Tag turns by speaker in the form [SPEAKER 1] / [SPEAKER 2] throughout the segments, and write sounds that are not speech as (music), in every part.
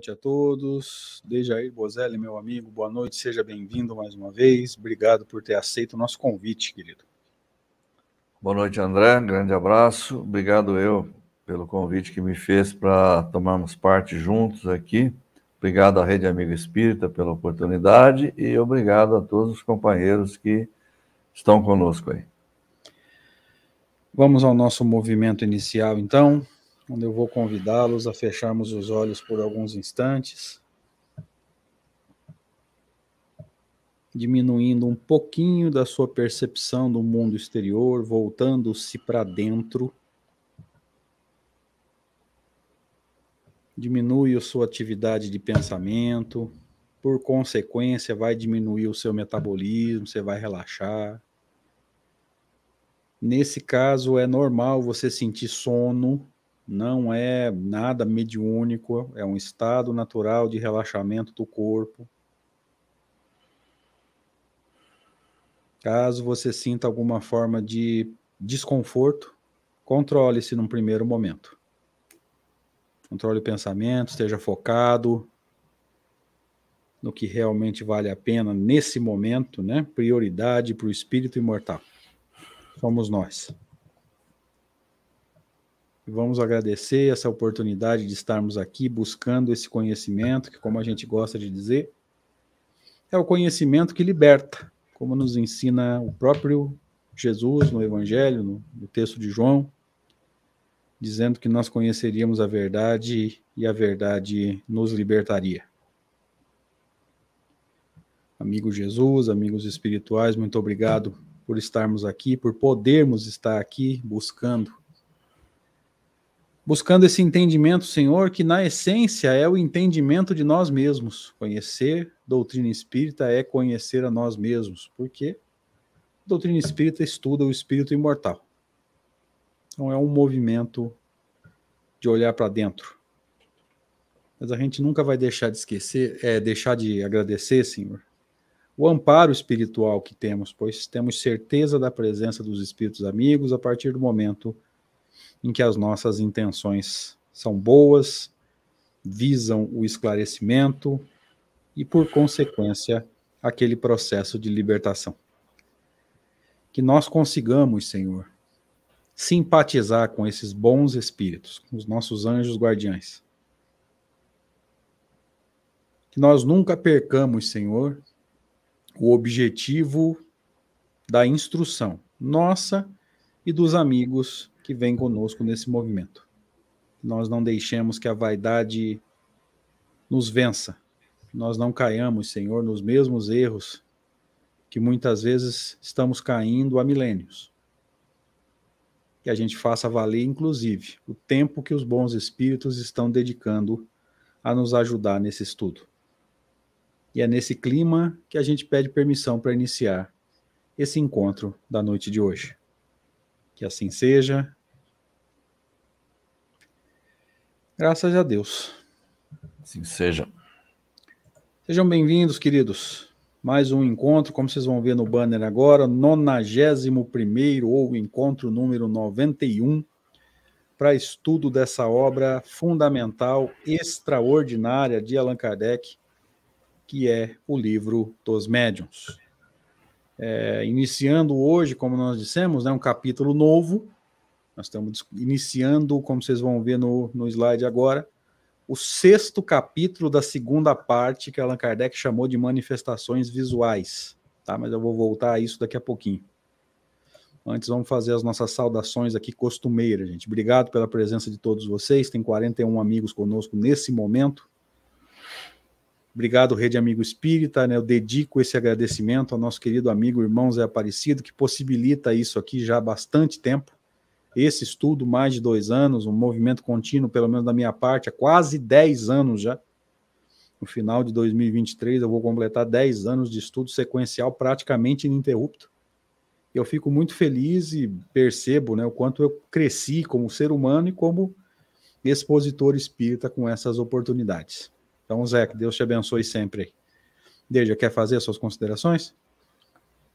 [SPEAKER 1] Noite a todos. Dejair Bozelli, meu amigo, boa noite, seja bem-vindo mais uma vez. Obrigado por ter aceito o nosso convite, querido.
[SPEAKER 2] Boa noite, André. Grande abraço. Obrigado eu pelo convite que me fez para tomarmos parte juntos aqui. Obrigado à Rede Amigo Espírita pela oportunidade e obrigado a todos os companheiros que estão conosco aí.
[SPEAKER 1] Vamos ao nosso movimento inicial, então onde eu vou convidá-los a fecharmos os olhos por alguns instantes, diminuindo um pouquinho da sua percepção do mundo exterior, voltando-se para dentro. Diminui a sua atividade de pensamento, por consequência, vai diminuir o seu metabolismo, você vai relaxar. Nesse caso, é normal você sentir sono, não é nada mediúnico, é um estado natural de relaxamento do corpo. Caso você sinta alguma forma de desconforto, controle-se num primeiro momento. Controle o pensamento, esteja focado no que realmente vale a pena nesse momento, né? Prioridade para o espírito imortal. Somos nós. Vamos agradecer essa oportunidade de estarmos aqui buscando esse conhecimento, que, como a gente gosta de dizer, é o conhecimento que liberta, como nos ensina o próprio Jesus no Evangelho, no, no texto de João, dizendo que nós conheceríamos a verdade e a verdade nos libertaria. Amigo Jesus, amigos espirituais, muito obrigado por estarmos aqui, por podermos estar aqui buscando buscando esse entendimento, Senhor, que na essência é o entendimento de nós mesmos. Conhecer doutrina espírita é conhecer a nós mesmos, porque doutrina espírita estuda o espírito imortal. Então é um movimento de olhar para dentro. Mas a gente nunca vai deixar de esquecer, é, deixar de agradecer, Senhor, o amparo espiritual que temos, pois temos certeza da presença dos espíritos amigos a partir do momento que em que as nossas intenções são boas, visam o esclarecimento e, por consequência, aquele processo de libertação. Que nós consigamos, Senhor, simpatizar com esses bons espíritos, com os nossos anjos guardiães. Que nós nunca percamos, Senhor, o objetivo da instrução nossa e dos amigos que vem conosco nesse movimento. Nós não deixemos que a vaidade nos vença. Nós não caiamos, Senhor, nos mesmos erros que muitas vezes estamos caindo há milênios. Que a gente faça valer, inclusive, o tempo que os bons espíritos estão dedicando a nos ajudar nesse estudo. E é nesse clima que a gente pede permissão para iniciar esse encontro da noite de hoje. Que assim seja, Graças a Deus.
[SPEAKER 2] Assim seja.
[SPEAKER 1] Sejam bem-vindos, queridos. Mais um encontro, como vocês vão ver no banner agora, 91 ou encontro número 91, para estudo dessa obra fundamental, extraordinária de Allan Kardec, que é o livro dos médiuns. É, iniciando hoje, como nós dissemos, né, um capítulo novo, nós estamos iniciando, como vocês vão ver no, no slide agora, o sexto capítulo da segunda parte que Allan Kardec chamou de manifestações visuais. Tá? Mas eu vou voltar a isso daqui a pouquinho. Antes, vamos fazer as nossas saudações aqui costumeiras, gente. Obrigado pela presença de todos vocês. Tem 41 amigos conosco nesse momento. Obrigado, Rede Amigo Espírita. Né? Eu dedico esse agradecimento ao nosso querido amigo irmão Zé Aparecido, que possibilita isso aqui já há bastante tempo esse estudo, mais de dois anos, um movimento contínuo, pelo menos da minha parte, há quase 10 anos já. No final de 2023, eu vou completar 10 anos de estudo sequencial praticamente ininterrupto. Eu fico muito feliz e percebo né, o quanto eu cresci como ser humano e como expositor espírita com essas oportunidades. Então, Zé, que Deus te abençoe sempre. Deja, quer fazer as suas considerações?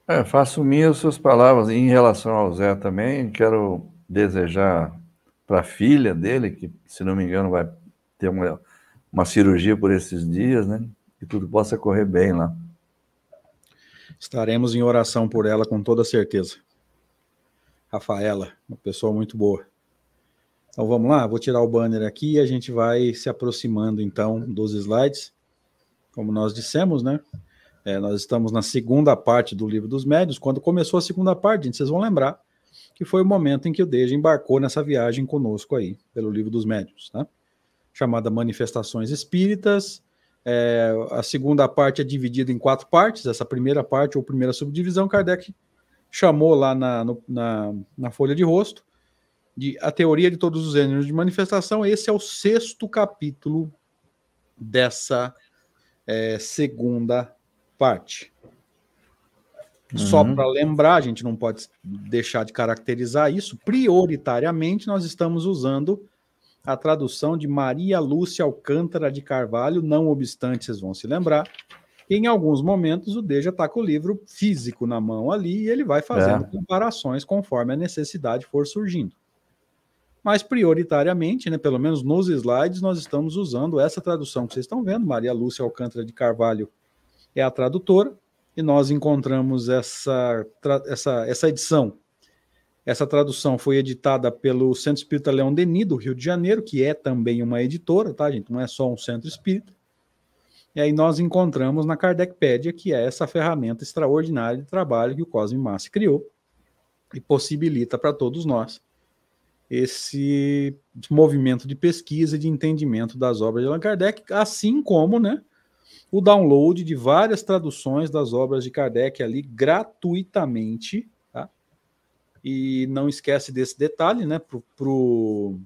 [SPEAKER 2] É, faço minhas suas palavras em relação ao Zé também. Quero desejar para a filha dele, que, se não me engano, vai ter uma, uma cirurgia por esses dias, né? Que tudo possa correr bem lá.
[SPEAKER 1] Estaremos em oração por ela com toda certeza. Rafaela, uma pessoa muito boa. Então vamos lá, vou tirar o banner aqui e a gente vai se aproximando então dos slides. Como nós dissemos, né? É, nós estamos na segunda parte do livro dos médios. Quando começou a segunda parte, gente, vocês vão lembrar que foi o momento em que o Deja embarcou nessa viagem conosco aí, pelo livro dos médios, tá? chamada Manifestações Espíritas. É, a segunda parte é dividida em quatro partes. Essa primeira parte, ou primeira subdivisão, Kardec chamou lá na, no, na, na folha de rosto de A Teoria de Todos os Gêneros de Manifestação. Esse é o sexto capítulo dessa é, segunda parte. Só uhum. para lembrar, a gente não pode deixar de caracterizar isso. Prioritariamente, nós estamos usando a tradução de Maria Lúcia Alcântara de Carvalho, não obstante, vocês vão se lembrar. Em alguns momentos, o Deja está com o livro físico na mão ali e ele vai fazendo é. comparações conforme a necessidade for surgindo. Mas, prioritariamente, né, pelo menos nos slides, nós estamos usando essa tradução que vocês estão vendo. Maria Lúcia Alcântara de Carvalho é a tradutora e nós encontramos essa, essa, essa edição. Essa tradução foi editada pelo Centro Espírita Leão Denis, do Rio de Janeiro, que é também uma editora, tá, gente? Não é só um centro espírita. E aí nós encontramos na Kardecpédia, que é essa ferramenta extraordinária de trabalho que o Cosme Massi criou e possibilita para todos nós esse movimento de pesquisa e de entendimento das obras de Allan Kardec, assim como, né, o download de várias traduções das obras de Kardec ali gratuitamente. Tá? E não esquece desse detalhe, né? Pro, pro,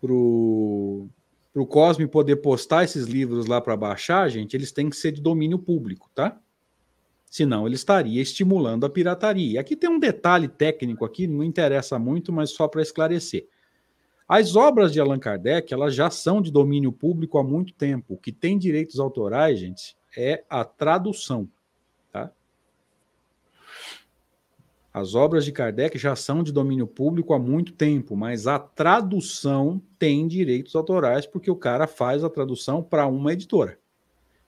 [SPEAKER 1] pro, pro Cosme poder postar esses livros lá para baixar, gente, eles têm que ser de domínio público, tá? Senão ele estaria estimulando a pirataria. Aqui tem um detalhe técnico aqui, não interessa muito, mas só para esclarecer. As obras de Allan Kardec, elas já são de domínio público há muito tempo. O que tem direitos autorais, gente, é a tradução, tá? As obras de Kardec já são de domínio público há muito tempo, mas a tradução tem direitos autorais porque o cara faz a tradução para uma editora.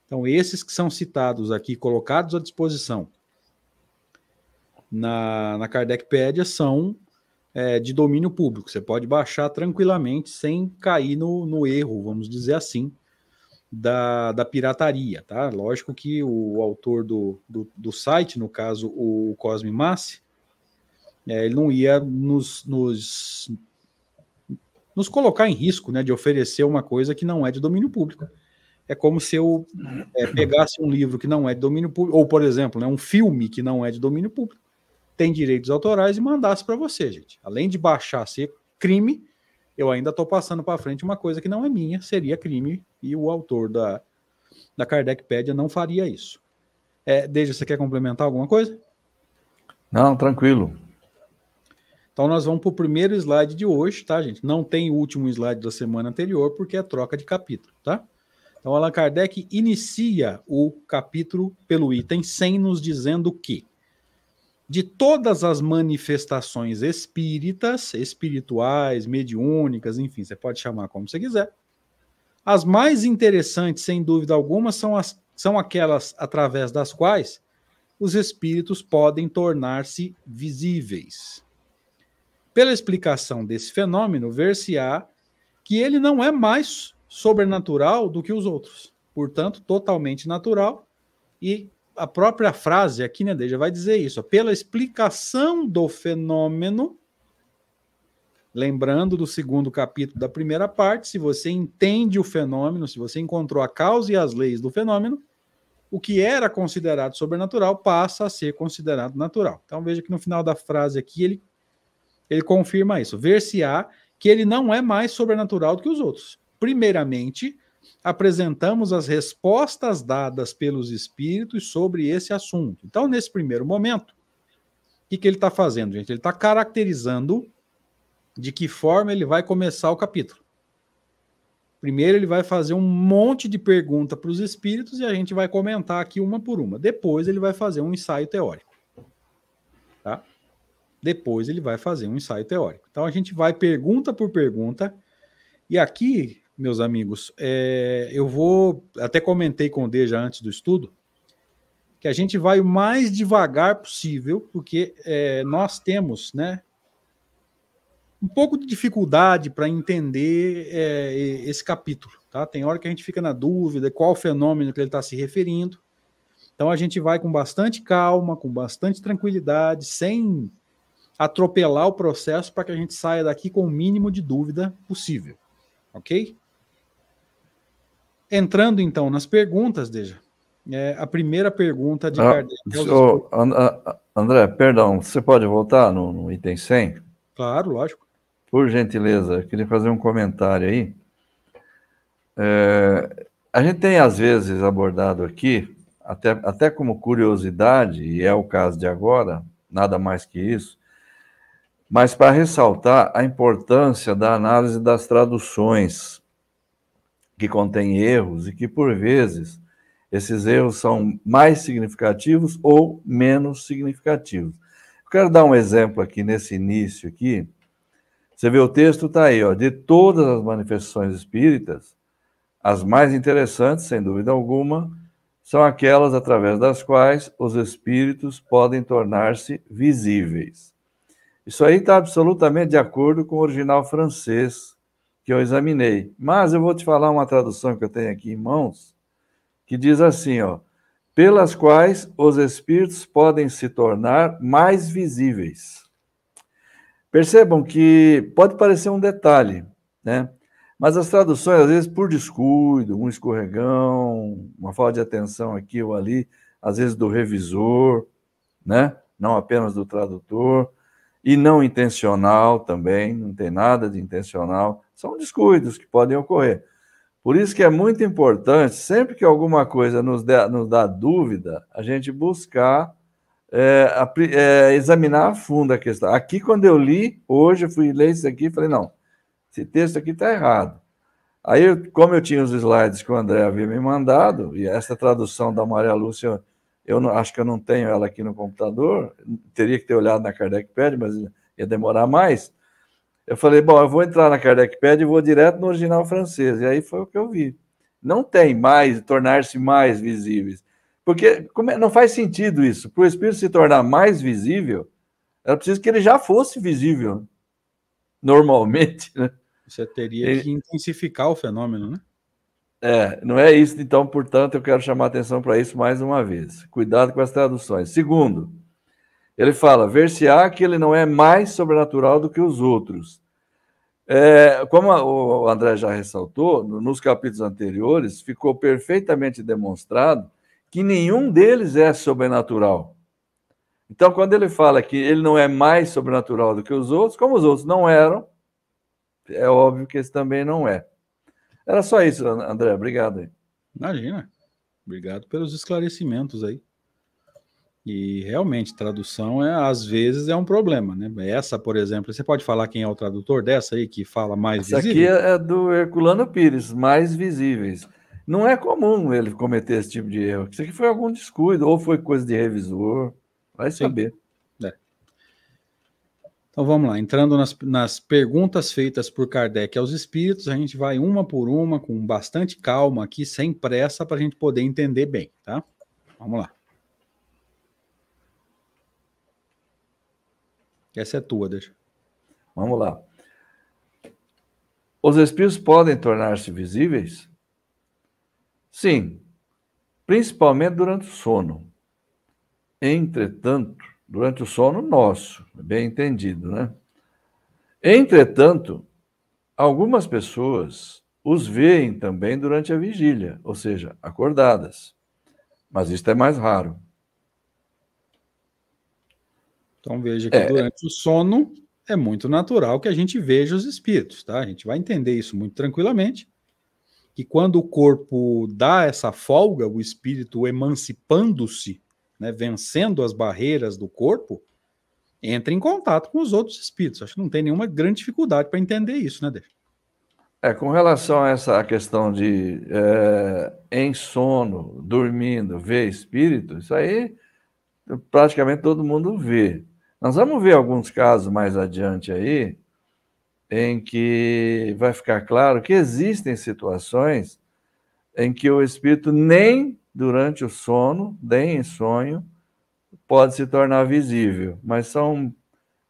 [SPEAKER 1] Então, esses que são citados aqui, colocados à disposição na, na Kardecpédia, são é, de domínio público. Você pode baixar tranquilamente sem cair no, no erro, vamos dizer assim, da, da pirataria, tá? Lógico que o autor do, do, do site, no caso o Cosme Massi, é, ele não ia nos, nos, nos colocar em risco né, de oferecer uma coisa que não é de domínio público. É como se eu é, pegasse um livro que não é de domínio público, ou, por exemplo, né, um filme que não é de domínio público, tem direitos autorais e mandasse para você, gente. Além de baixar ser crime, eu ainda estou passando para frente uma coisa que não é minha, seria crime, e o autor da, da Kardecpédia não faria isso. É, Deja, você quer complementar alguma coisa?
[SPEAKER 2] Não, tranquilo.
[SPEAKER 1] Então nós vamos para o primeiro slide de hoje, tá, gente? Não tem o último slide da semana anterior, porque é troca de capítulo, tá? Então Allan Kardec inicia o capítulo pelo item 100, nos dizendo que de todas as manifestações espíritas, espirituais, mediúnicas, enfim, você pode chamar como você quiser, as mais interessantes, sem dúvida alguma, são, as, são aquelas através das quais os espíritos podem tornar-se visíveis. Pela explicação desse fenômeno, ver-se-á que ele não é mais sobrenatural do que os outros, portanto, totalmente natural. E a própria frase aqui, né, Deja, vai dizer isso. Pela explicação do fenômeno, lembrando do segundo capítulo da primeira parte, se você entende o fenômeno, se você encontrou a causa e as leis do fenômeno, o que era considerado sobrenatural passa a ser considerado natural. Então veja que no final da frase aqui ele ele confirma isso. Ver-se-á que ele não é mais sobrenatural do que os outros. Primeiramente, apresentamos as respostas dadas pelos espíritos sobre esse assunto. Então, nesse primeiro momento, o que, que ele está fazendo, gente? Ele está caracterizando de que forma ele vai começar o capítulo. Primeiro, ele vai fazer um monte de pergunta para os espíritos e a gente vai comentar aqui uma por uma. Depois, ele vai fazer um ensaio teórico. Tá? Depois ele vai fazer um ensaio teórico. Então a gente vai pergunta por pergunta. E aqui, meus amigos, é, eu vou. Até comentei com o Deja antes do estudo, que a gente vai o mais devagar possível, porque é, nós temos, né? Um pouco de dificuldade para entender é, esse capítulo, tá? Tem hora que a gente fica na dúvida qual fenômeno que ele está se referindo. Então a gente vai com bastante calma, com bastante tranquilidade, sem atropelar o processo para que a gente saia daqui com o mínimo de dúvida possível. Ok? Entrando então nas perguntas, Deja. É, a primeira pergunta de ah, Kardec.
[SPEAKER 2] É André, perdão, você pode voltar no, no, item 100?
[SPEAKER 1] Claro, lógico.
[SPEAKER 2] Por gentileza, eu queria fazer um comentário aí. É, a gente tem, às vezes, abordado aqui, até, até como curiosidade, e é o caso de agora, nada mais que isso, mas para ressaltar a importância da análise das traduções, que contém erros e que, por vezes, esses erros são mais significativos ou menos significativos. Eu quero dar um exemplo aqui nesse início aqui. Você vê o texto está aí, ó, de todas as manifestações espíritas, as mais interessantes, sem dúvida alguma, são aquelas através das quais os espíritos podem tornar-se visíveis. Isso aí está absolutamente de acordo com o original francês que eu examinei. Mas eu vou te falar uma tradução que eu tenho aqui em mãos, que diz assim, ó, pelas quais os espíritos podem se tornar mais visíveis. Percebam que pode parecer um detalhe, né? Mas as traduções, às vezes, por descuido, um escorregão, uma falta de atenção aqui ou ali, às vezes do revisor, né? Não apenas do tradutor, e não intencional também, não tem nada de intencional, são descuidos que podem ocorrer. Por isso que é muito importante, sempre que alguma coisa nos, nos dá dúvida, a gente buscar é, é, examinar a fundo a questão. Aqui, quando eu li, hoje eu fui ler isso aqui e falei, não, esse texto aqui está errado. Aí, como eu tinha os slides que o André havia me mandado, e essa tradução da Maria Lúcia eu não, acho que eu não tenho ela aqui no computador, teria que ter olhado na KardecPad, mas ia demorar mais. Eu falei, bom, eu vou entrar na KardecPad e vou direto no original francês. E aí foi o que eu vi. Não tem mais, tornar-se mais visíveis. Porque é, não faz sentido isso. Para o espírito se tornar mais visível, era preciso que ele já fosse visível, normalmente. Né?
[SPEAKER 1] Você teria ele... que intensificar o fenômeno, né?
[SPEAKER 2] É, não é isso, então, portanto, eu quero chamar a atenção para isso mais uma vez. Cuidado com as traduções. Segundo, ele fala: ver-se-á que ele não é mais sobrenatural do que os outros. É, como o André já ressaltou, nos capítulos anteriores, ficou perfeitamente demonstrado que nenhum deles é sobrenatural. Então, quando ele fala que ele não é mais sobrenatural do que os outros, como os outros não eram, é óbvio que esse também não é. Era só isso, André. Obrigado aí.
[SPEAKER 1] Imagina. Obrigado pelos esclarecimentos aí. E realmente, tradução é às vezes é um problema, né? Essa, por exemplo, você pode falar quem é o tradutor dessa aí que fala mais
[SPEAKER 2] Essa visível? aqui é do Herculano Pires, mais visíveis. Não é comum ele cometer esse tipo de erro. Isso aqui foi algum descuido, ou foi coisa de revisor, vai Sim. saber.
[SPEAKER 1] Então vamos lá, entrando nas, nas perguntas feitas por Kardec aos espíritos, a gente vai uma por uma, com bastante calma aqui, sem pressa, para a gente poder entender bem, tá? Vamos lá. Essa é tua, deixa.
[SPEAKER 2] Vamos lá. Os espíritos podem tornar-se visíveis? Sim, principalmente durante o sono. Entretanto, durante o sono nosso, bem entendido, né? Entretanto, algumas pessoas os veem também durante a vigília, ou seja, acordadas. Mas isso é mais raro.
[SPEAKER 1] Então veja que é. durante o sono é muito natural que a gente veja os espíritos, tá? A gente vai entender isso muito tranquilamente. Que quando o corpo dá essa folga, o espírito emancipando-se, né, vencendo as barreiras do corpo, entra em contato com os outros espíritos. Acho que não tem nenhuma grande dificuldade para entender isso, né, Deixa?
[SPEAKER 2] É, com relação a essa questão de é, em sono, dormindo, ver espírito, isso aí praticamente todo mundo vê. Nós vamos ver alguns casos mais adiante aí, em que vai ficar claro que existem situações em que o espírito nem durante o sono, nem em sonho, pode se tornar visível, mas são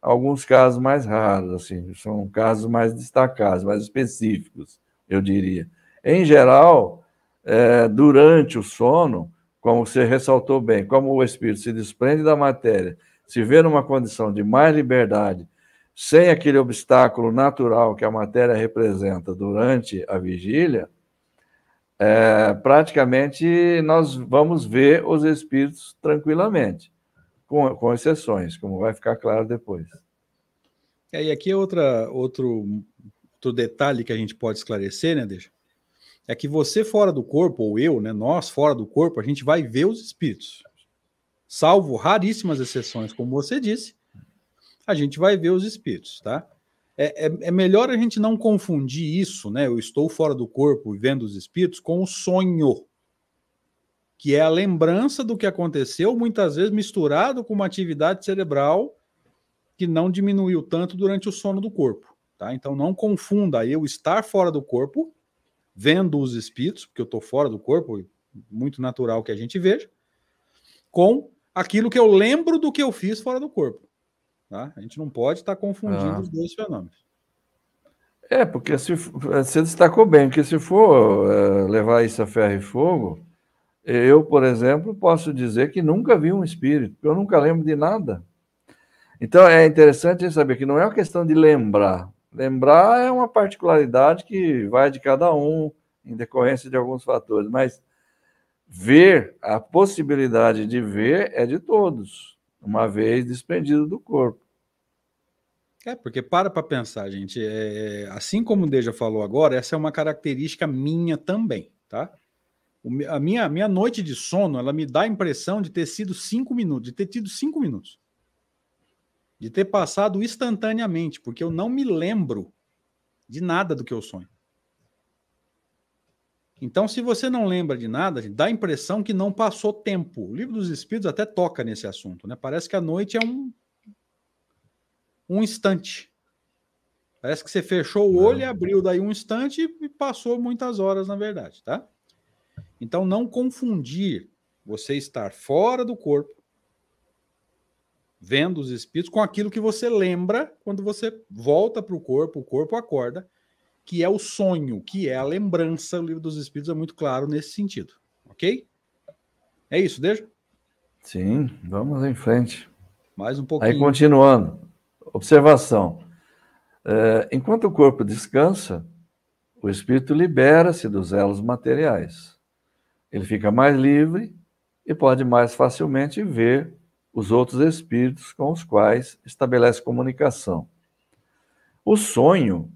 [SPEAKER 2] alguns casos mais raros, assim, são casos mais destacados, mais específicos, eu diria. Em geral, é, durante o sono, como você ressaltou bem, como o espírito se desprende da matéria se vê numa condição de mais liberdade, sem aquele obstáculo natural que a matéria representa durante a vigília, é, praticamente nós vamos ver os espíritos tranquilamente, com, com exceções, como vai ficar claro depois.
[SPEAKER 1] É, e aqui é outra, outro, outro detalhe que a gente pode esclarecer, né, Deixa? É que você fora do corpo, ou eu, né, nós fora do corpo, a gente vai ver os espíritos salvo raríssimas exceções, como você disse, a gente vai ver os espíritos, tá? É, é, é, melhor a gente não confundir isso, né? Eu estou fora do corpo e vendo os espíritos com o sonho, que é a lembrança do que aconteceu, muitas vezes misturado com uma atividade cerebral que não diminuiu tanto durante o sono do corpo, tá? Então não confunda eu estar fora do corpo, vendo os espíritos, porque eu estou fora do corpo, muito natural que a gente veja, com aquilo que eu lembro do que eu fiz fora do corpo. Tá? A gente não pode estar confundindo ah. os dois fenômenos.
[SPEAKER 2] É, porque se, você destacou bem que se for é, levar isso a ferro e fogo, eu, por exemplo, posso dizer que nunca vi um espírito, porque eu nunca lembro de nada. Então é interessante saber que não é uma questão de lembrar. Lembrar é uma particularidade que vai de cada um, em decorrência de alguns fatores, mas ver, a possibilidade de ver é de todos, uma vez desprendido do corpo.
[SPEAKER 1] É, porque para para pensar, gente, é, assim como o Deja falou agora, essa é uma característica minha também, tá? O, a minha, minha noite de sono, ela me dá a impressão de ter sido cinco minutos, de ter tido cinco minutos. De ter passado instantaneamente, porque eu não me lembro de nada do que eu sonho. Então, se você não lembra de nada, dá a impressão que não passou tempo. O livro dos Espíritos até toca nesse assunto, né? Parece que a noite é um, um instante. Parece que você fechou o olho e abriu daí um instante e passou muitas horas, na verdade, tá? Então, não confundir você estar fora do corpo, vendo os espíritos, com aquilo que você lembra quando você volta para o corpo, o corpo acorda que é o sonho, que é a lembrança. O livro dos Espíritos é muito claro nesse sentido. Ok? É isso, deixa?
[SPEAKER 2] Sim, vamos em frente.
[SPEAKER 1] Mais um pouquinho.
[SPEAKER 2] Aí, continuando. Observação. É, enquanto o corpo descansa, o espírito libera-se dos elos materiais. Ele fica mais livre e pode mais facilmente ver os outros espíritos com os quais estabelece comunicação. O sonho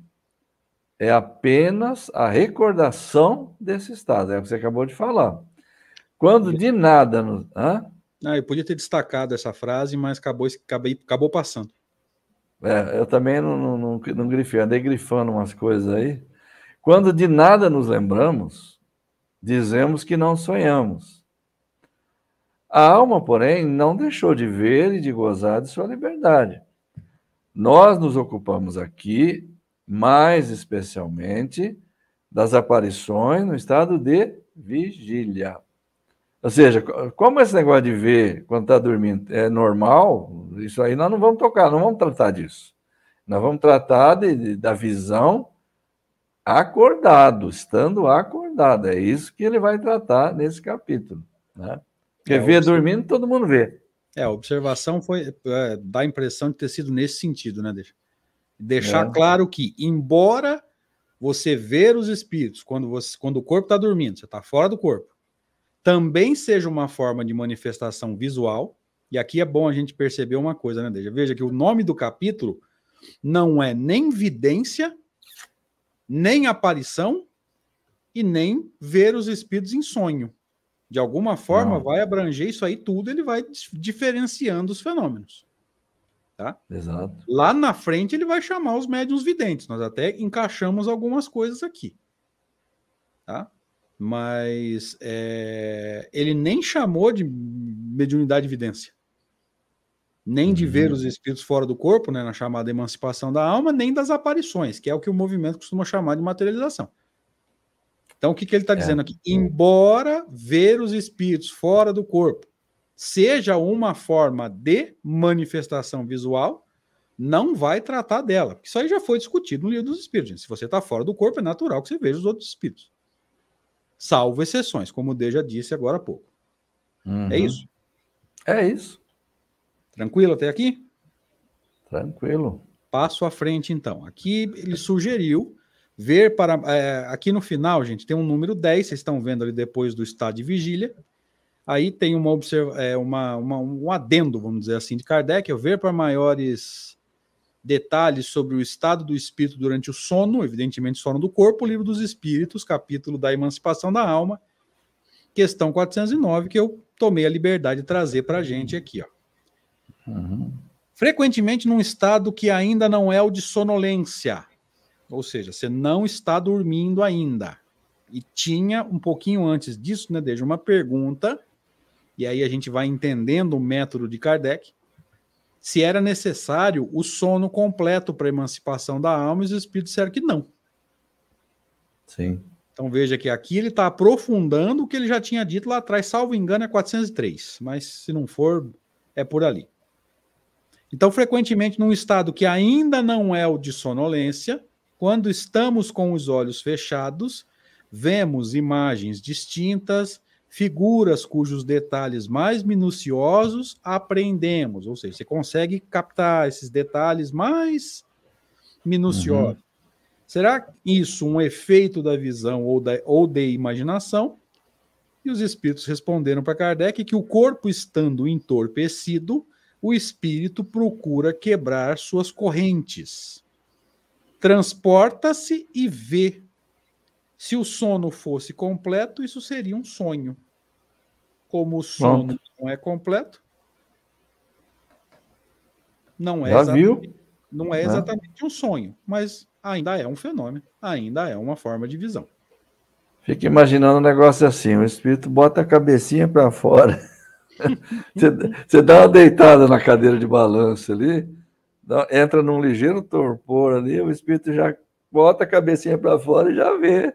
[SPEAKER 2] é apenas a recordação desse estado, é o que você acabou de falar. Quando de nada. Hã?
[SPEAKER 1] Ah, eu podia ter destacado essa frase, mas acabou, acabei, acabou passando.
[SPEAKER 2] É, eu também não, não, não, não grifei, andei grifando umas coisas aí. Quando de nada nos lembramos, dizemos que não sonhamos. A alma, porém, não deixou de ver e de gozar de sua liberdade. Nós nos ocupamos aqui, mais especialmente, das aparições no estado de vigília. Ou seja, como esse negócio de ver quando está dormindo é normal, isso aí nós não vamos tocar, não vamos tratar disso. Nós vamos tratar de, de, da visão acordado, estando acordado. É isso que ele vai tratar nesse capítulo. Né? Porque é, ver dormindo, todo mundo vê.
[SPEAKER 1] É, a observação foi é, dá a impressão de ter sido nesse sentido, né? Deixar é. claro que, embora você ver os espíritos quando, você, quando o corpo está dormindo, você está fora do corpo, também seja uma forma de manifestação visual. E aqui é bom a gente perceber uma coisa, né, Deja? Veja que o nome do capítulo não é nem vidência, nem aparição e nem ver os espíritos em sonho. De alguma forma, não. vai abranger isso aí tudo, ele vai diferenciando os fenômenos. Tá?
[SPEAKER 2] Exato.
[SPEAKER 1] Lá na frente, ele vai chamar os médiums videntes. Nós até encaixamos algumas coisas aqui. Tá? Mas é, ele nem chamou de mediunidade de evidência, nem de ver uhum. os espíritos fora do corpo, né, na chamada emancipação da alma, nem das aparições, que é o que o movimento costuma chamar de materialização. Então, o que, que ele está é. dizendo aqui? Embora ver os espíritos fora do corpo seja uma forma de manifestação visual, não vai tratar dela, isso aí já foi discutido no livro dos espíritos. Gente. Se você está fora do corpo, é natural que você veja os outros espíritos salvo exceções, como o D já disse agora há pouco. É uhum. É isso?
[SPEAKER 2] É isso.
[SPEAKER 1] Tranquilo até aqui?
[SPEAKER 2] Tranquilo.
[SPEAKER 1] Passo à frente, então. Aqui ele sugeriu ver para. É, aqui no final, gente, tem um número 10, vocês estão vendo ali depois do estado de vigília. Aí tem uma, observa, é, uma, uma, um adendo, vamos dizer assim, de Kardec, é ver para maiores detalhes sobre o estado do espírito durante o sono, evidentemente sono do corpo, livro dos espíritos, capítulo da emancipação da alma, questão 409, que eu tomei a liberdade de trazer para a gente aqui. Ó. Uhum. Frequentemente num estado que ainda não é o de sonolência, ou seja, você não está dormindo ainda. E tinha um pouquinho antes disso, né, desde uma pergunta, e aí a gente vai entendendo o método de Kardec, se era necessário o sono completo para a emancipação da alma, e os espíritos disseram que não.
[SPEAKER 2] Sim.
[SPEAKER 1] Então veja que aqui ele está aprofundando o que ele já tinha dito lá atrás, salvo engano, é 403, mas se não for, é por ali. Então, frequentemente, num estado que ainda não é o de sonolência, quando estamos com os olhos fechados, vemos imagens distintas, figuras cujos detalhes mais minuciosos aprendemos, ou seja, você consegue captar esses detalhes mais minuciosos. Uhum. Será isso um efeito da visão ou, da, ou de imaginação? E os espíritos responderam para Kardec que o corpo estando entorpecido, o espírito procura quebrar suas correntes. Transporta-se e vê se o sono fosse completo, isso seria um sonho. Como o sono Pronto. não é completo, não é, exatamente, não é exatamente um sonho, mas ainda é um fenômeno, ainda é uma forma de visão.
[SPEAKER 2] Fica imaginando um negócio assim: o espírito bota a cabecinha para fora, (laughs) você, você, dá uma deitada na cadeira de balanço ali, dá, entra num ligeiro torpor ali, o espírito já bota a cabecinha para fora e já vê.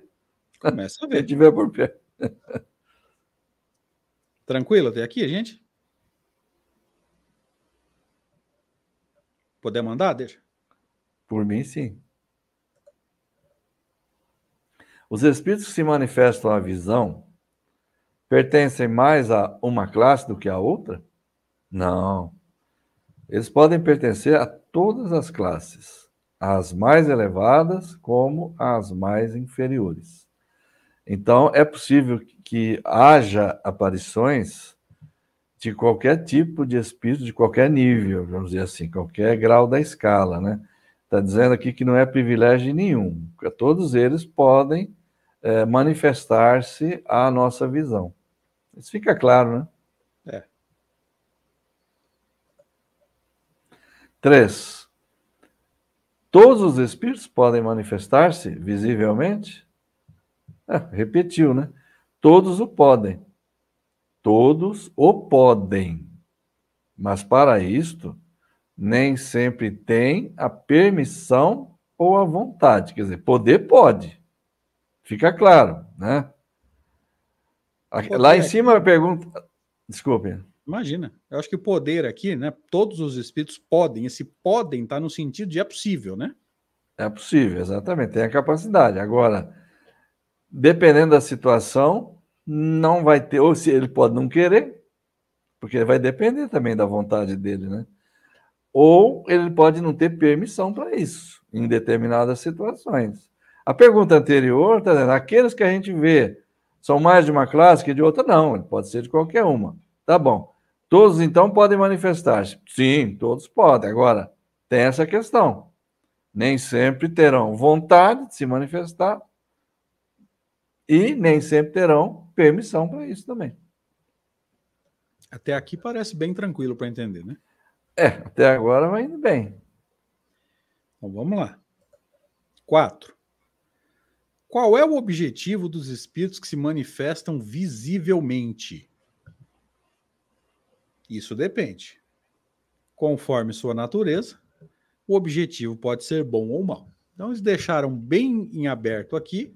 [SPEAKER 1] Começa a ver. Se
[SPEAKER 2] tiver por perto.
[SPEAKER 1] Tranquilo até aqui, gente? Poder mandar, deixa?
[SPEAKER 2] Por mim, sim. Os espíritos que se manifestam à visão pertencem mais a uma classe do que a outra? Não. Eles podem pertencer a todas as classes, as mais elevadas como as mais inferiores. Então, é possível que haja aparições de qualquer tipo de espírito, de qualquer nível, vamos dizer assim, qualquer grau da escala, né? Está dizendo aqui que não é privilégio nenhum, todos eles podem é, manifestar-se à nossa visão. Isso fica claro, né?
[SPEAKER 1] É.
[SPEAKER 2] Três. Todos os espíritos podem manifestar-se visivelmente? É, (laughs) repetiu, né? Todos o podem. Todos o podem. Mas para isto, nem sempre tem a permissão ou a vontade. Quer dizer, poder pode. Fica claro, né? Lá em cima a pergunta. Desculpe.
[SPEAKER 1] Imagina. Eu acho que o poder aqui, né? Todos os espíritos podem. Esse podem está no sentido de é possível, né?
[SPEAKER 2] É possível, exatamente. Tem a capacidade. Agora, dependendo da situação, não vai ter, ou se ele pode não querer, porque vai depender também da vontade dele, né? Ou ele pode não ter permissão para isso, em determinadas situações. A pergunta anterior está dizendo, aqueles que a gente vê são mais de uma classe que de outra? Não, ele pode ser de qualquer uma. Tá bom. Todos, então, podem manifestar-se? Sim, todos podem. Agora, tem essa questão. Nem sempre terão vontade de se manifestar e nem sempre terão permissão para isso também.
[SPEAKER 1] Até aqui parece bem tranquilo para entender, né?
[SPEAKER 2] É, até agora vai indo bem.
[SPEAKER 1] Então vamos lá. Quatro. Qual é o objetivo dos espíritos que se manifestam visivelmente? Isso depende. Conforme sua natureza, o objetivo pode ser bom ou mal. Então, eles deixaram bem em aberto aqui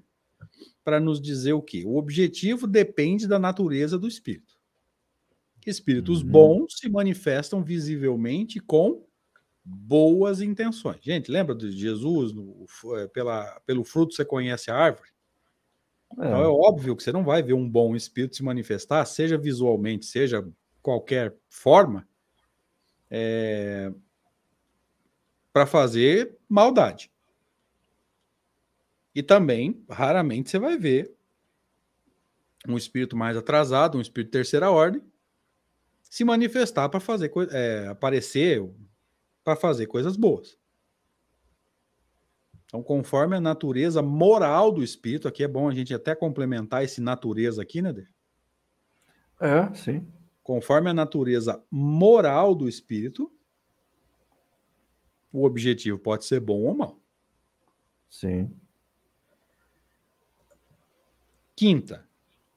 [SPEAKER 1] para nos dizer o que? O objetivo depende da natureza do espírito. Espíritos uhum. bons se manifestam visivelmente com boas intenções. Gente, lembra de Jesus? No, é, pela, pelo fruto você conhece a árvore? É. Então é óbvio que você não vai ver um bom espírito se manifestar, seja visualmente, seja qualquer forma, é, para fazer maldade. E também, raramente, você vai ver um espírito mais atrasado, um espírito de terceira ordem, se manifestar para fazer é, aparecer para fazer coisas boas. Então, conforme a natureza moral do espírito, aqui é bom a gente até complementar esse natureza aqui, né, Dê?
[SPEAKER 2] É, sim.
[SPEAKER 1] Conforme a natureza moral do espírito, o objetivo pode ser bom ou mal.
[SPEAKER 2] Sim.
[SPEAKER 1] Quinta,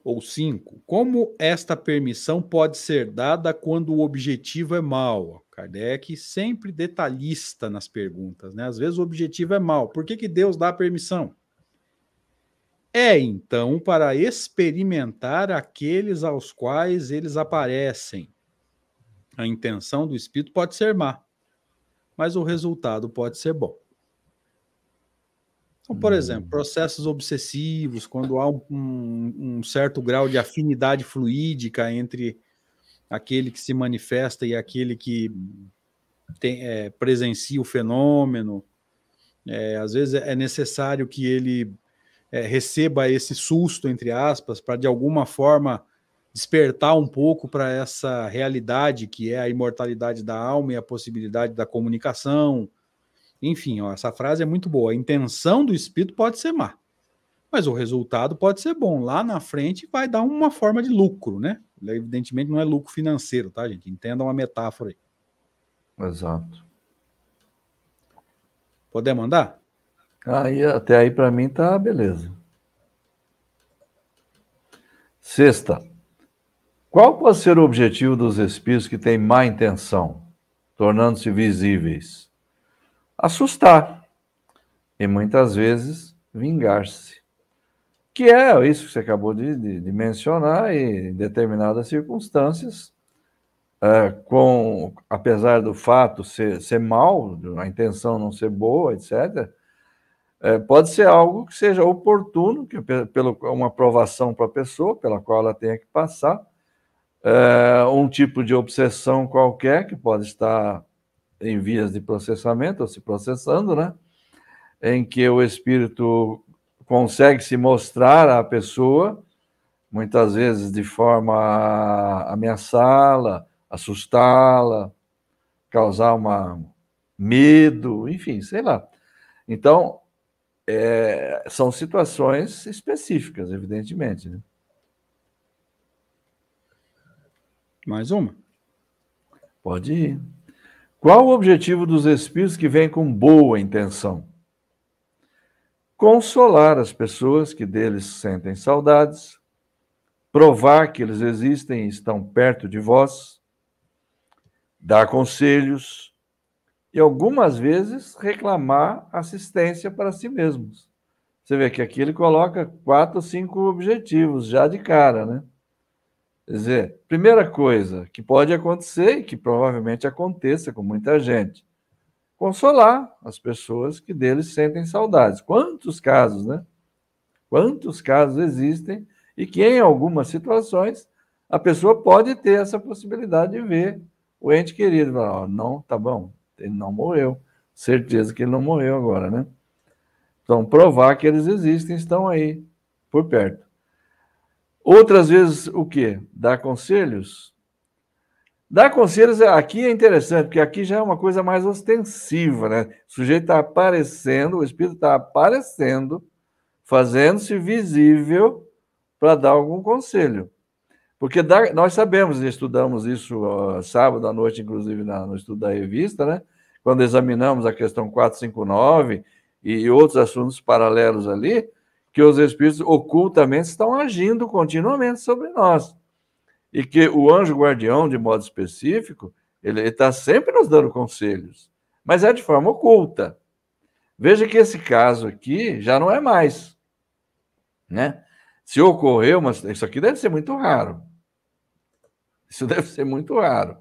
[SPEAKER 1] ou cinco, como esta permissão pode ser dada quando o objetivo é mau? Kardec sempre detalhista nas perguntas, né? Às vezes o objetivo é mau. Por que, que Deus dá a permissão? É então para experimentar aqueles aos quais eles aparecem. A intenção do espírito pode ser má, mas o resultado pode ser bom. Então, por exemplo, hum. processos obsessivos, quando há um, um, certo grau de afinidade fluídica entre aquele que se manifesta e aquele que tem, é, presencia o fenômeno, é, às vezes é necessário que ele é, receba esse susto, entre aspas, para de alguma forma despertar um pouco para essa realidade que é a imortalidade da alma e a possibilidade da comunicação enfim, ó, essa frase é muito boa. A intenção do espírito pode ser má, mas o resultado pode ser bom. Lá na frente vai dar uma forma de lucro, né? Evidentemente não é lucro financeiro, tá, gente? Entenda uma metáfora aí.
[SPEAKER 2] Exato.
[SPEAKER 1] Podemos mandar?
[SPEAKER 2] Aí, até aí, para mim, tá beleza. Sexta. Qual pode ser o objetivo dos espíritos que têm má intenção, tornando-se visíveis? Assustar e muitas vezes vingar-se. Que é isso que você acabou de, de, de mencionar, e em determinadas circunstâncias, é, com, apesar do fato ser, ser mal, a intenção não ser boa, etc., é, pode ser algo que seja oportuno, que pelo uma aprovação para a pessoa, pela qual ela tenha que passar, é, um tipo de obsessão qualquer que pode estar em vias de processamento, ou se processando, né? Em que o espírito consegue se mostrar à pessoa, muitas vezes de forma a ameaçá-la, assustá-la, causar uma medo, enfim, sei lá. Então, é, são situações específicas, evidentemente. Né?
[SPEAKER 1] Mais uma?
[SPEAKER 2] Pode ir. Qual o objetivo dos espíritos que vêm com boa intenção? Consolar as pessoas que deles sentem saudades, provar que eles existem e estão perto de vós, dar conselhos e algumas vezes reclamar assistência para si mesmos. Você vê que aqui ele coloca quatro ou cinco objetivos já de cara, né? Quer dizer, primeira coisa que pode acontecer e que provavelmente aconteça com muita gente, consolar as pessoas que deles sentem saudades. Quantos casos, né? Quantos casos existem e que em algumas situações a pessoa pode ter essa possibilidade de ver o ente querido. Falar, oh, não, tá bom, ele não morreu. Certeza que ele não morreu agora, né? Então, provar que eles existem, estão aí, por perto. Outras vezes, o quê? Dar conselhos? Dar conselhos aqui é interessante, porque aqui já é uma coisa mais ostensiva, né? O sujeito está aparecendo, o espírito está aparecendo, fazendo-se visível para dar algum conselho. Porque nós sabemos, e estudamos isso sábado à noite, inclusive na, no estudo da revista, né? quando examinamos a questão 459 e outros assuntos paralelos ali, que os espíritos ocultamente estão agindo continuamente sobre nós. E que o anjo guardião, de modo específico, ele está sempre nos dando conselhos, mas é de forma oculta. Veja que esse caso aqui já não é mais. Né? Se ocorreu, mas isso aqui deve ser muito raro. Isso deve ser muito raro.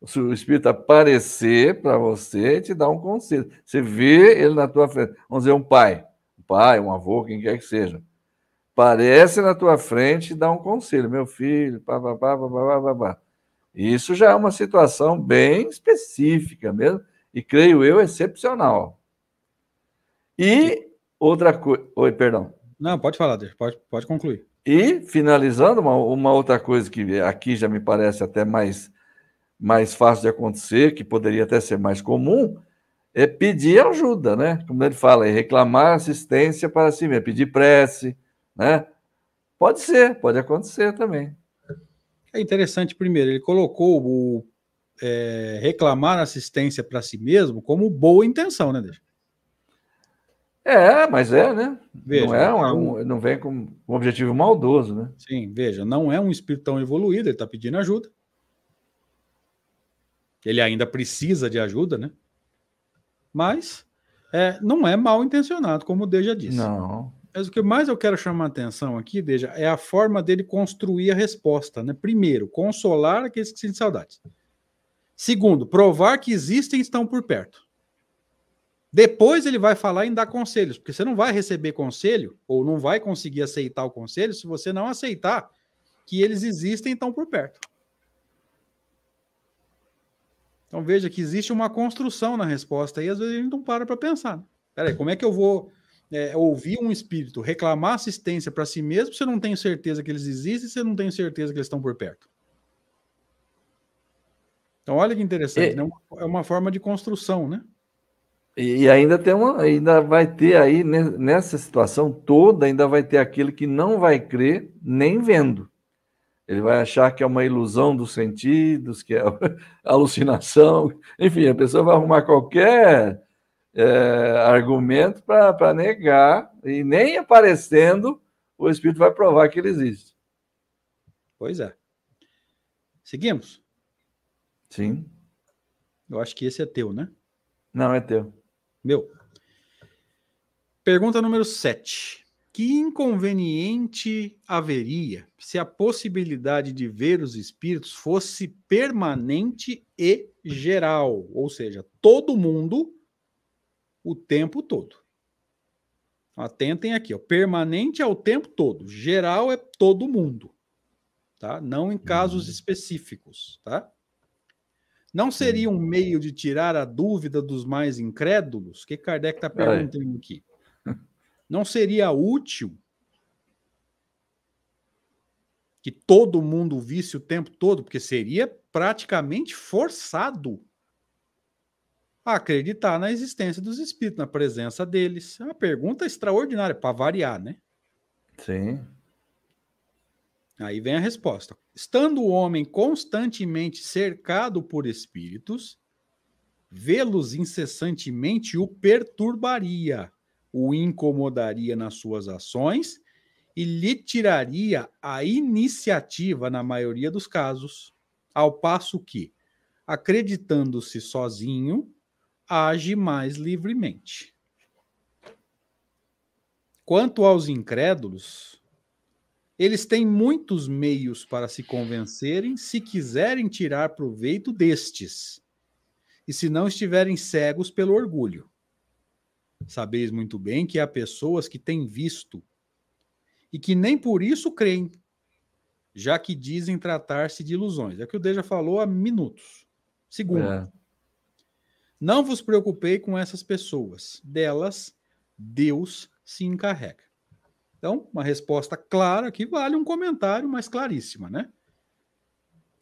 [SPEAKER 2] O espírito aparecer para você e te dar um conselho. Você vê ele na tua frente. Vamos dizer, um pai pai, um avô, quem quer que seja, aparece na tua frente e dá um conselho, meu filho, pá, pá, pá, pá, pá, pá, pá. Isso já é uma situação bem específica mesmo, e creio eu, excepcional. E outra coisa. Oi, perdão.
[SPEAKER 1] Não, pode falar, pode, pode concluir.
[SPEAKER 2] E, finalizando, uma, uma outra coisa que aqui já me parece até mais, mais fácil de acontecer, que poderia até ser mais comum, é pedir ajuda, né? Como ele fala, é reclamar assistência para si mesmo, pedir prece, né? Pode ser, pode acontecer também.
[SPEAKER 1] É interessante, primeiro, ele colocou o é, reclamar assistência para si mesmo como boa intenção, né, Deixa?
[SPEAKER 2] É, mas é, né? Veja, não, é um, um, não vem com um objetivo maldoso, né?
[SPEAKER 1] Sim, veja, não é um espírito tão evoluído, ele está pedindo ajuda. Ele ainda precisa de ajuda, né? Mas é, não é mal intencionado, como o Deja disse.
[SPEAKER 2] Não.
[SPEAKER 1] Mas o que mais eu quero chamar a atenção aqui, Deja, é a forma dele construir a resposta. Né? Primeiro, consolar aqueles que sentem saudades. Segundo, provar que existem e estão por perto. Depois ele vai falar em dar conselhos, porque você não vai receber conselho, ou não vai conseguir aceitar o conselho, se você não aceitar que eles existem e estão por perto. Então veja que existe uma construção na resposta e às vezes a gente não para para pensar. Né? Peraí, como é que eu vou é, ouvir um espírito reclamar assistência para si mesmo se eu não tenho certeza que eles existem se eu não tenho certeza que eles estão por perto? Então olha que interessante, né? é uma forma de construção, né?
[SPEAKER 2] E ainda tem uma, ainda vai ter aí nessa situação toda, ainda vai ter aquele que não vai crer nem vendo. Ele vai achar que é uma ilusão dos sentidos, que é (laughs) alucinação. Enfim, a pessoa vai arrumar qualquer é, argumento para negar, e nem aparecendo, o Espírito vai provar que ele existe.
[SPEAKER 1] Pois é. Seguimos?
[SPEAKER 2] Sim.
[SPEAKER 1] Eu acho que esse é teu, né?
[SPEAKER 2] Não, é teu.
[SPEAKER 1] Meu. Pergunta número 7 que inconveniente haveria se a possibilidade de ver os espíritos fosse permanente e geral, ou seja, todo mundo o tempo todo. Atentem aqui, ó, permanente é o tempo todo, geral é todo mundo, tá? Não em casos uhum. específicos, tá? Não seria um meio de tirar a dúvida dos mais incrédulos? O que Kardec está perguntando aqui? Não seria útil que todo mundo visse o tempo todo, porque seria praticamente forçado a acreditar na existência dos espíritos, na presença deles. É uma pergunta extraordinária, para variar, né?
[SPEAKER 2] Sim.
[SPEAKER 1] Aí vem a resposta. Estando o homem constantemente cercado por espíritos, Vê-los incessantemente o perturbaria, o incomodaria nas suas ações e lhe tiraria a iniciativa na maioria dos casos, ao passo que, acreditando-se sozinho, age mais livremente. Quanto aos incrédulos, eles têm muitos meios para se convencerem se quiserem tirar proveito destes, e se não estiverem cegos pelo orgulho. Sabeis muito bem que há pessoas que têm visto e que nem por isso creem, já que dizem tratar-se de ilusões. É o que o Deja falou há minutos. Segundo, é. não vos preocupei com essas pessoas, delas Deus se encarrega. Então, uma resposta clara que vale um comentário, mas claríssima, né?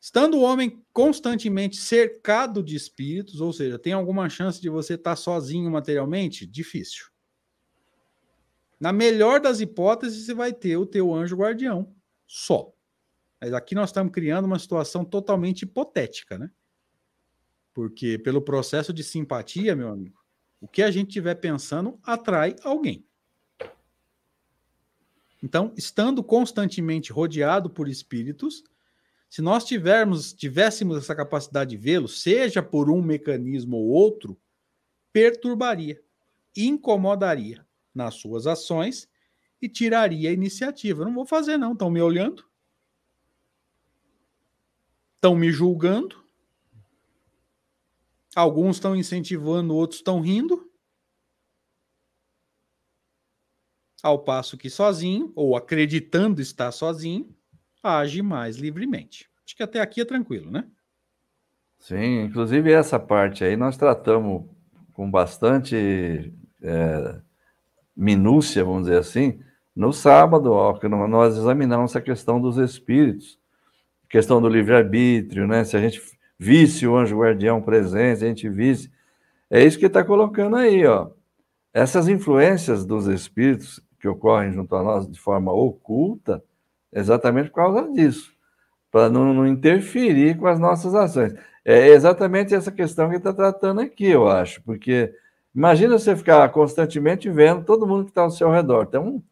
[SPEAKER 1] Estando o homem constantemente cercado de espíritos, ou seja, tem alguma chance de você estar sozinho materialmente? Difícil. Na melhor das hipóteses, você vai ter o teu anjo guardião só. Mas aqui nós estamos criando uma situação totalmente hipotética, né? Porque pelo processo de simpatia, meu amigo, o que a gente estiver pensando atrai alguém. Então, estando constantemente rodeado por espíritos, se nós tivermos, tivéssemos essa capacidade de vê-lo, seja por um mecanismo ou outro, perturbaria, incomodaria nas suas ações e tiraria a iniciativa. não vou fazer, não. Estão me olhando, estão me julgando. Alguns estão incentivando, outros estão rindo. Ao passo que sozinho, ou acreditando estar sozinho, age mais livremente. Acho que até aqui é tranquilo, né?
[SPEAKER 2] Sim, inclusive essa parte aí nós tratamos com bastante é, minúcia, vamos dizer assim, no sábado, ó, nós examinamos essa questão dos espíritos, questão do livre-arbítrio, né? Se a gente visse o anjo guardião presente, a gente visse. É isso que está colocando aí, ó. Essas influências dos espíritos que ocorrem junto a nós de forma oculta, exatamente por causa disso, para não, não, interferir com as nossas ações. É exatamente essa questão que está tratando aqui, eu acho, porque imagina você ficar constantemente vendo todo mundo que está ao seu redor. Então,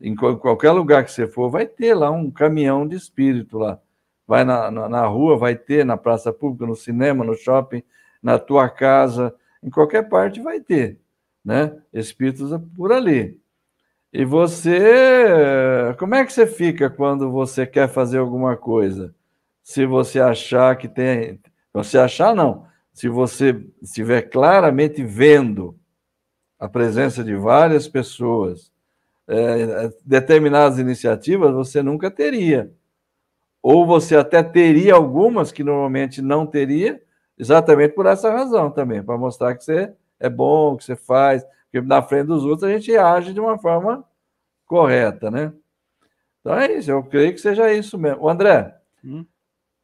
[SPEAKER 2] em qualquer lugar que você for, vai ter lá um caminhão de espírito lá. Vai na, na, na rua, vai ter, na praça pública, no cinema, no shopping, na tua casa, em qualquer parte vai ter, né? Espíritos por ali. E você, como é que você fica quando você quer fazer alguma coisa? Se você achar que tem, você achar não, se você estiver claramente vendo a presença de várias pessoas, é, determinadas iniciativas você nunca teria. Ou você até teria algumas que normalmente não teria, exatamente por essa razão também, para mostrar que você é bom, que você faz, porque na frente dos outros a gente age de uma forma correta, né? Então é isso, eu creio que seja isso mesmo. O André, hum?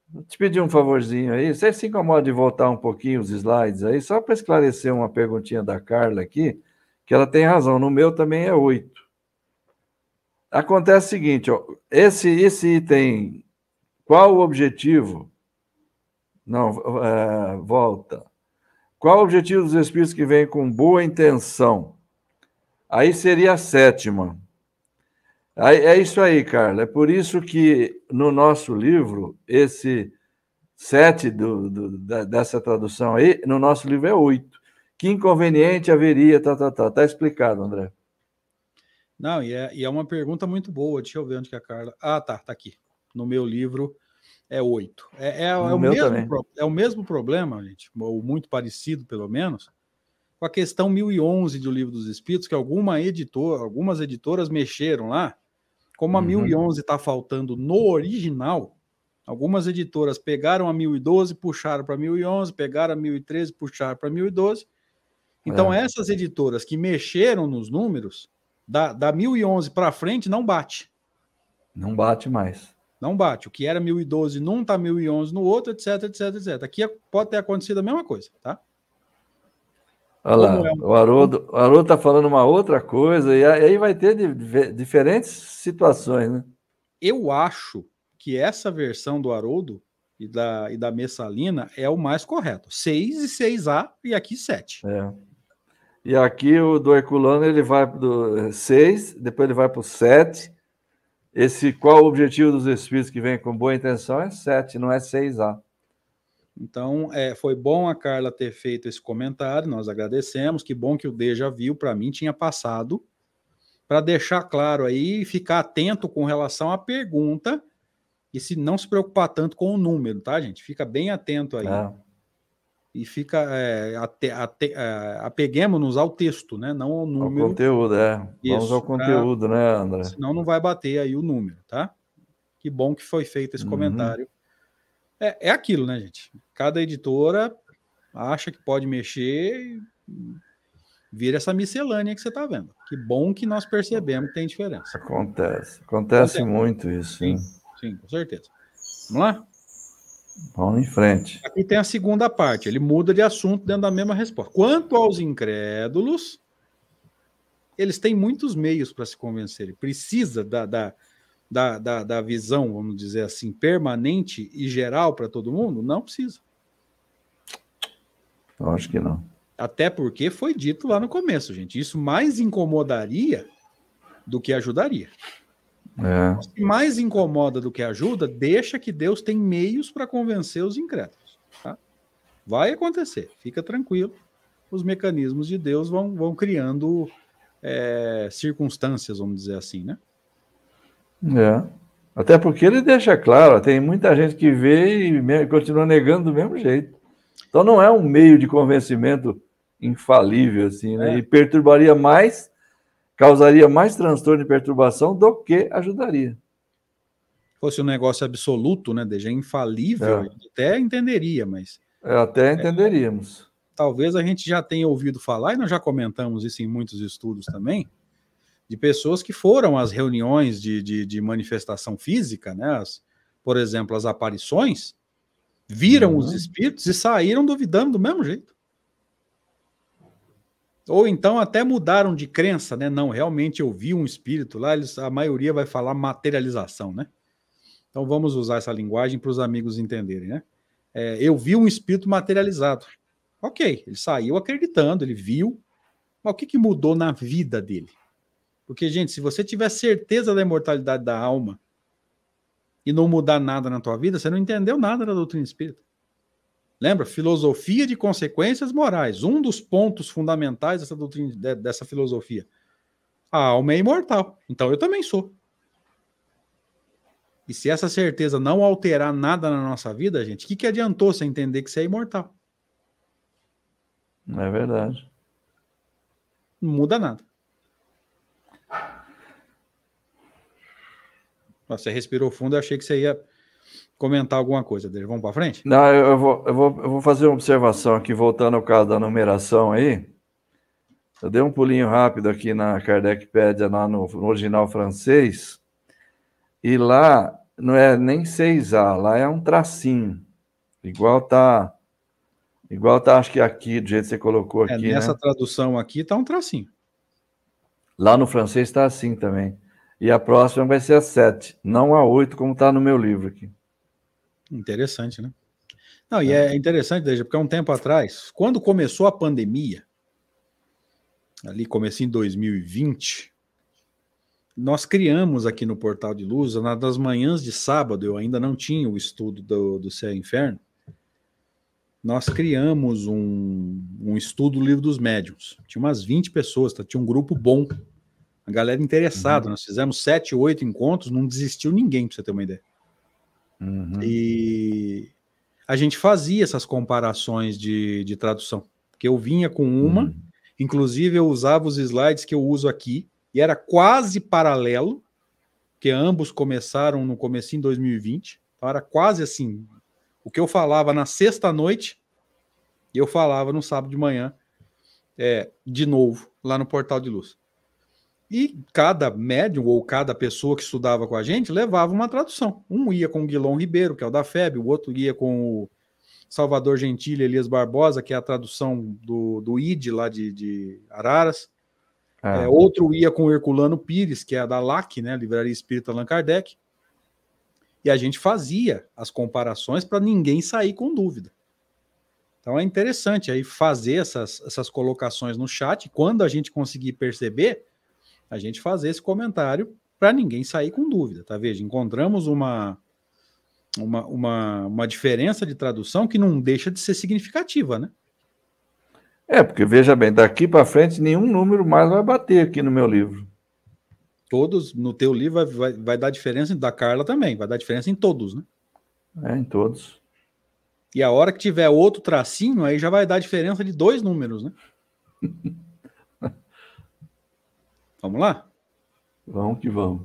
[SPEAKER 2] vou te pedir um favorzinho aí. Você se incomoda de voltar um pouquinho os slides aí, só para esclarecer uma perguntinha da Carla aqui, que ela tem razão, no meu também é oito. Acontece o seguinte, ó, esse, esse item, qual o objetivo? Não, é, volta. Qual o objetivo dos espíritos que vêm com boa intenção? Aí seria a sétima. É isso aí, Carla. É por isso que no nosso livro, esse sete do, do, da, dessa tradução aí, no nosso livro é oito. Que inconveniente haveria, tá, tá, tá. Tá explicado, André.
[SPEAKER 1] Não, e é, e é uma pergunta muito boa. Deixa eu ver onde que a Carla. Ah, tá, tá aqui. No meu livro é oito. É, é, é, o mesmo, é o mesmo problema, gente, ou muito parecido, pelo menos, com a questão 1011 do Livro dos Espíritos, que alguma editora, algumas editoras mexeram lá. Como a uhum. 1011 está faltando no original, algumas editoras pegaram a 1012, puxaram para 1011, pegaram a 1013, puxaram para 1012. Então, é. essas editoras que mexeram nos números, da, da 1011 para frente, não bate.
[SPEAKER 2] Não bate mais.
[SPEAKER 1] Não bate. O que era 1012 num tá 1011 no outro, etc, etc, etc. Aqui pode ter acontecido a mesma coisa, tá?
[SPEAKER 2] Olha lá, é o Haroldo, o Haroldo tá falando uma outra coisa, e aí vai ter diferentes situações, né?
[SPEAKER 1] Eu acho que essa versão do Haroldo e da, e da messalina é o mais correto. 6 e 6A e aqui 7.
[SPEAKER 2] É. E aqui o do Herculano ele vai do 6, depois ele vai para o 7. Esse qual o objetivo dos espíritos que vem com boa intenção é 7, não é 6A.
[SPEAKER 1] Então, é, foi bom a Carla ter feito esse comentário, nós agradecemos. Que bom que o D já viu, para mim tinha passado. Para deixar claro aí, ficar atento com relação à pergunta e se não se preocupar tanto com o número, tá, gente? Fica bem atento aí. É. E fica é, ate, ate, é, apeguemos-nos ao texto, né? Não ao número.
[SPEAKER 2] Ao conteúdo, é. Isso, Vamos ao conteúdo, pra... né, André?
[SPEAKER 1] Senão não vai bater aí o número, tá? Que bom que foi feito esse uhum. comentário. É, é aquilo, né, gente? Cada editora acha que pode mexer e vira essa miscelânea que você está vendo. Que bom que nós percebemos que tem diferença.
[SPEAKER 2] Acontece. Acontece, Acontece. muito isso.
[SPEAKER 1] Sim. Sim, com certeza. Vamos lá?
[SPEAKER 2] Vamos em frente.
[SPEAKER 1] Aqui tem a segunda parte, ele muda de assunto dentro da mesma resposta. Quanto aos incrédulos, eles têm muitos meios para se convencerem. Precisa da, da, da, da, da visão, vamos dizer assim, permanente e geral para todo mundo? Não precisa.
[SPEAKER 2] Eu acho que não.
[SPEAKER 1] Até porque foi dito lá no começo, gente. Isso mais incomodaria do que ajudaria. É. O que mais incomoda do que ajuda, deixa que Deus tem meios para convencer os incrédulos. Tá? Vai acontecer, fica tranquilo. Os mecanismos de Deus vão, vão criando é, circunstâncias, vamos dizer assim, né?
[SPEAKER 2] É. Até porque ele deixa claro, tem muita gente que vê e continua negando do mesmo jeito. Então não é um meio de convencimento infalível, assim, né? É. E perturbaria mais causaria mais transtorno e perturbação do que ajudaria.
[SPEAKER 1] Se fosse um negócio absoluto, né, Deja, infalível, é. até entenderia, mas.
[SPEAKER 2] É, até entenderíamos.
[SPEAKER 1] Talvez a gente já tenha ouvido falar, e nós já comentamos isso em muitos estudos também, de pessoas que foram às reuniões de, de, de manifestação física, né? As, por exemplo, as aparições, viram uhum. os espíritos e saíram duvidando do mesmo jeito. Ou então até mudaram de crença, né? Não, realmente eu vi um espírito lá, eles, a maioria vai falar materialização, né? Então vamos usar essa linguagem para os amigos entenderem, né? É, eu vi um espírito materializado. Ok, ele saiu acreditando, ele viu, mas o que, que mudou na vida dele? Porque, gente, se você tiver certeza da imortalidade da alma e não mudar nada na tua vida, você não entendeu nada da doutrina espírita. Lembra? Filosofia de consequências morais. Um dos pontos fundamentais dessa, doutrina, dessa filosofia. A alma é imortal. Então eu também sou. E se essa certeza não alterar nada na nossa vida, gente, o que, que adiantou você entender que você é imortal?
[SPEAKER 2] É verdade.
[SPEAKER 1] Não muda nada. Você respirou fundo, eu achei que você ia comentar alguma coisa dele. Vamos para frente?
[SPEAKER 2] Não, eu vou, eu, vou, eu vou fazer uma observação aqui, voltando ao caso da numeração aí. Eu dei um pulinho rápido aqui na Kardecpédia, lá no, no original francês, e lá não é nem 6A, lá é um tracinho. Igual tá. Igual tá, acho que aqui, do jeito que você colocou é, aqui.
[SPEAKER 1] É, nessa
[SPEAKER 2] né?
[SPEAKER 1] tradução aqui tá um tracinho.
[SPEAKER 2] Lá no francês está assim também. E a próxima vai ser a 7, não a 8, como está no meu livro aqui.
[SPEAKER 1] Interessante, né? Não, e é, é interessante, Deja, porque há um tempo atrás, quando começou a pandemia, ali começou em 2020, nós criamos aqui no Portal de Luz, nas manhãs de sábado, eu ainda não tinha o estudo do, do Céu e Inferno, nós criamos um, um estudo do Livro dos Médiuns. Tinha umas 20 pessoas, tá? tinha um grupo bom, a galera interessada. Uhum. Nós fizemos sete, oito encontros, não desistiu ninguém, para você ter uma ideia. Uhum. E a gente fazia essas comparações de, de tradução. Porque eu vinha com uma, uhum. inclusive eu usava os slides que eu uso aqui, e era quase paralelo, que ambos começaram no começo em 2020. Então era quase assim. O que eu falava na sexta-noite, eu falava no sábado de manhã, é, de novo, lá no Portal de Luz. E cada médium ou cada pessoa que estudava com a gente levava uma tradução. Um ia com o Guilom Ribeiro, que é o da FEB, o outro ia com o Salvador Gentili Elias Barbosa, que é a tradução do, do ID lá de, de Araras. É. É, outro ia com o Herculano Pires, que é a da LAC, né, Livraria Espírita Allan Kardec. E E a gente fazia as comparações para ninguém sair com dúvida. Então é interessante aí fazer essas, essas colocações no chat. Quando a gente conseguir perceber, a gente fazer esse comentário para ninguém sair com dúvida, tá? Veja, encontramos uma, uma, uma, uma diferença de tradução que não deixa de ser significativa, né?
[SPEAKER 2] É, porque veja bem, daqui para frente nenhum número mais vai bater aqui no meu livro.
[SPEAKER 1] Todos, no teu livro vai, vai, vai dar diferença, da Carla também, vai dar diferença em todos, né?
[SPEAKER 2] É, em todos.
[SPEAKER 1] E a hora que tiver outro tracinho, aí já vai dar diferença de dois números, né? (laughs) vamos lá?
[SPEAKER 2] Vamos que vamos.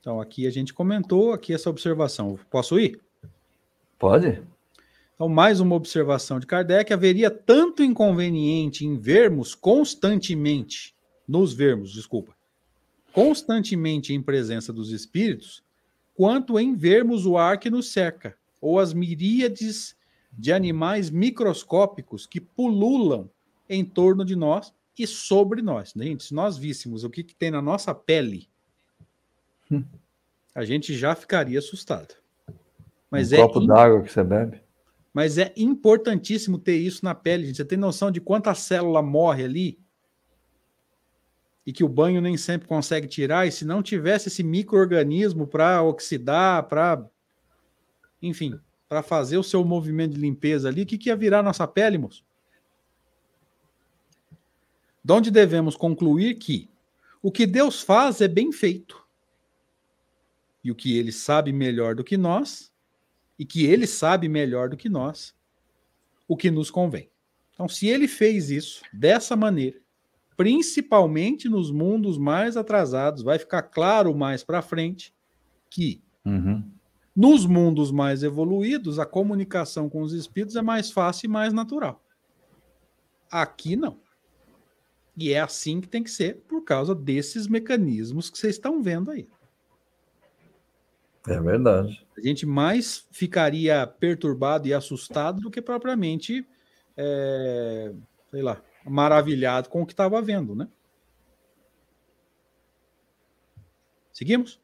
[SPEAKER 1] Então, aqui a gente comentou aqui essa observação. Posso ir?
[SPEAKER 2] Pode.
[SPEAKER 1] Então, mais uma observação de Kardec: haveria tanto inconveniente em vermos constantemente, nos vermos, desculpa, constantemente em presença dos espíritos, quanto em vermos o ar que nos cerca, ou as miríades de animais microscópicos que pululam em torno de nós e sobre nós. Gente, se nós víssemos o que, que tem na nossa pele, hum. a gente já ficaria assustado.
[SPEAKER 2] Mas um é copo d'água que você bebe.
[SPEAKER 1] Mas é importantíssimo ter isso na pele. Gente. Você tem noção de quanta célula morre ali? E que o banho nem sempre consegue tirar. E se não tivesse esse microorganismo para oxidar, para. Enfim, para fazer o seu movimento de limpeza ali, o que, que ia virar nossa pele, moço? De onde devemos concluir que o que Deus faz é bem feito. E o que ele sabe melhor do que nós e que ele sabe melhor do que nós o que nos convém. Então, se ele fez isso dessa maneira, principalmente nos mundos mais atrasados, vai ficar claro mais para frente que uhum. nos mundos mais evoluídos a comunicação com os espíritos é mais fácil e mais natural. Aqui não. E é assim que tem que ser por causa desses mecanismos que vocês estão vendo aí.
[SPEAKER 2] É verdade.
[SPEAKER 1] A gente mais ficaria perturbado e assustado do que propriamente, é, sei lá, maravilhado com o que estava vendo, né? Seguimos?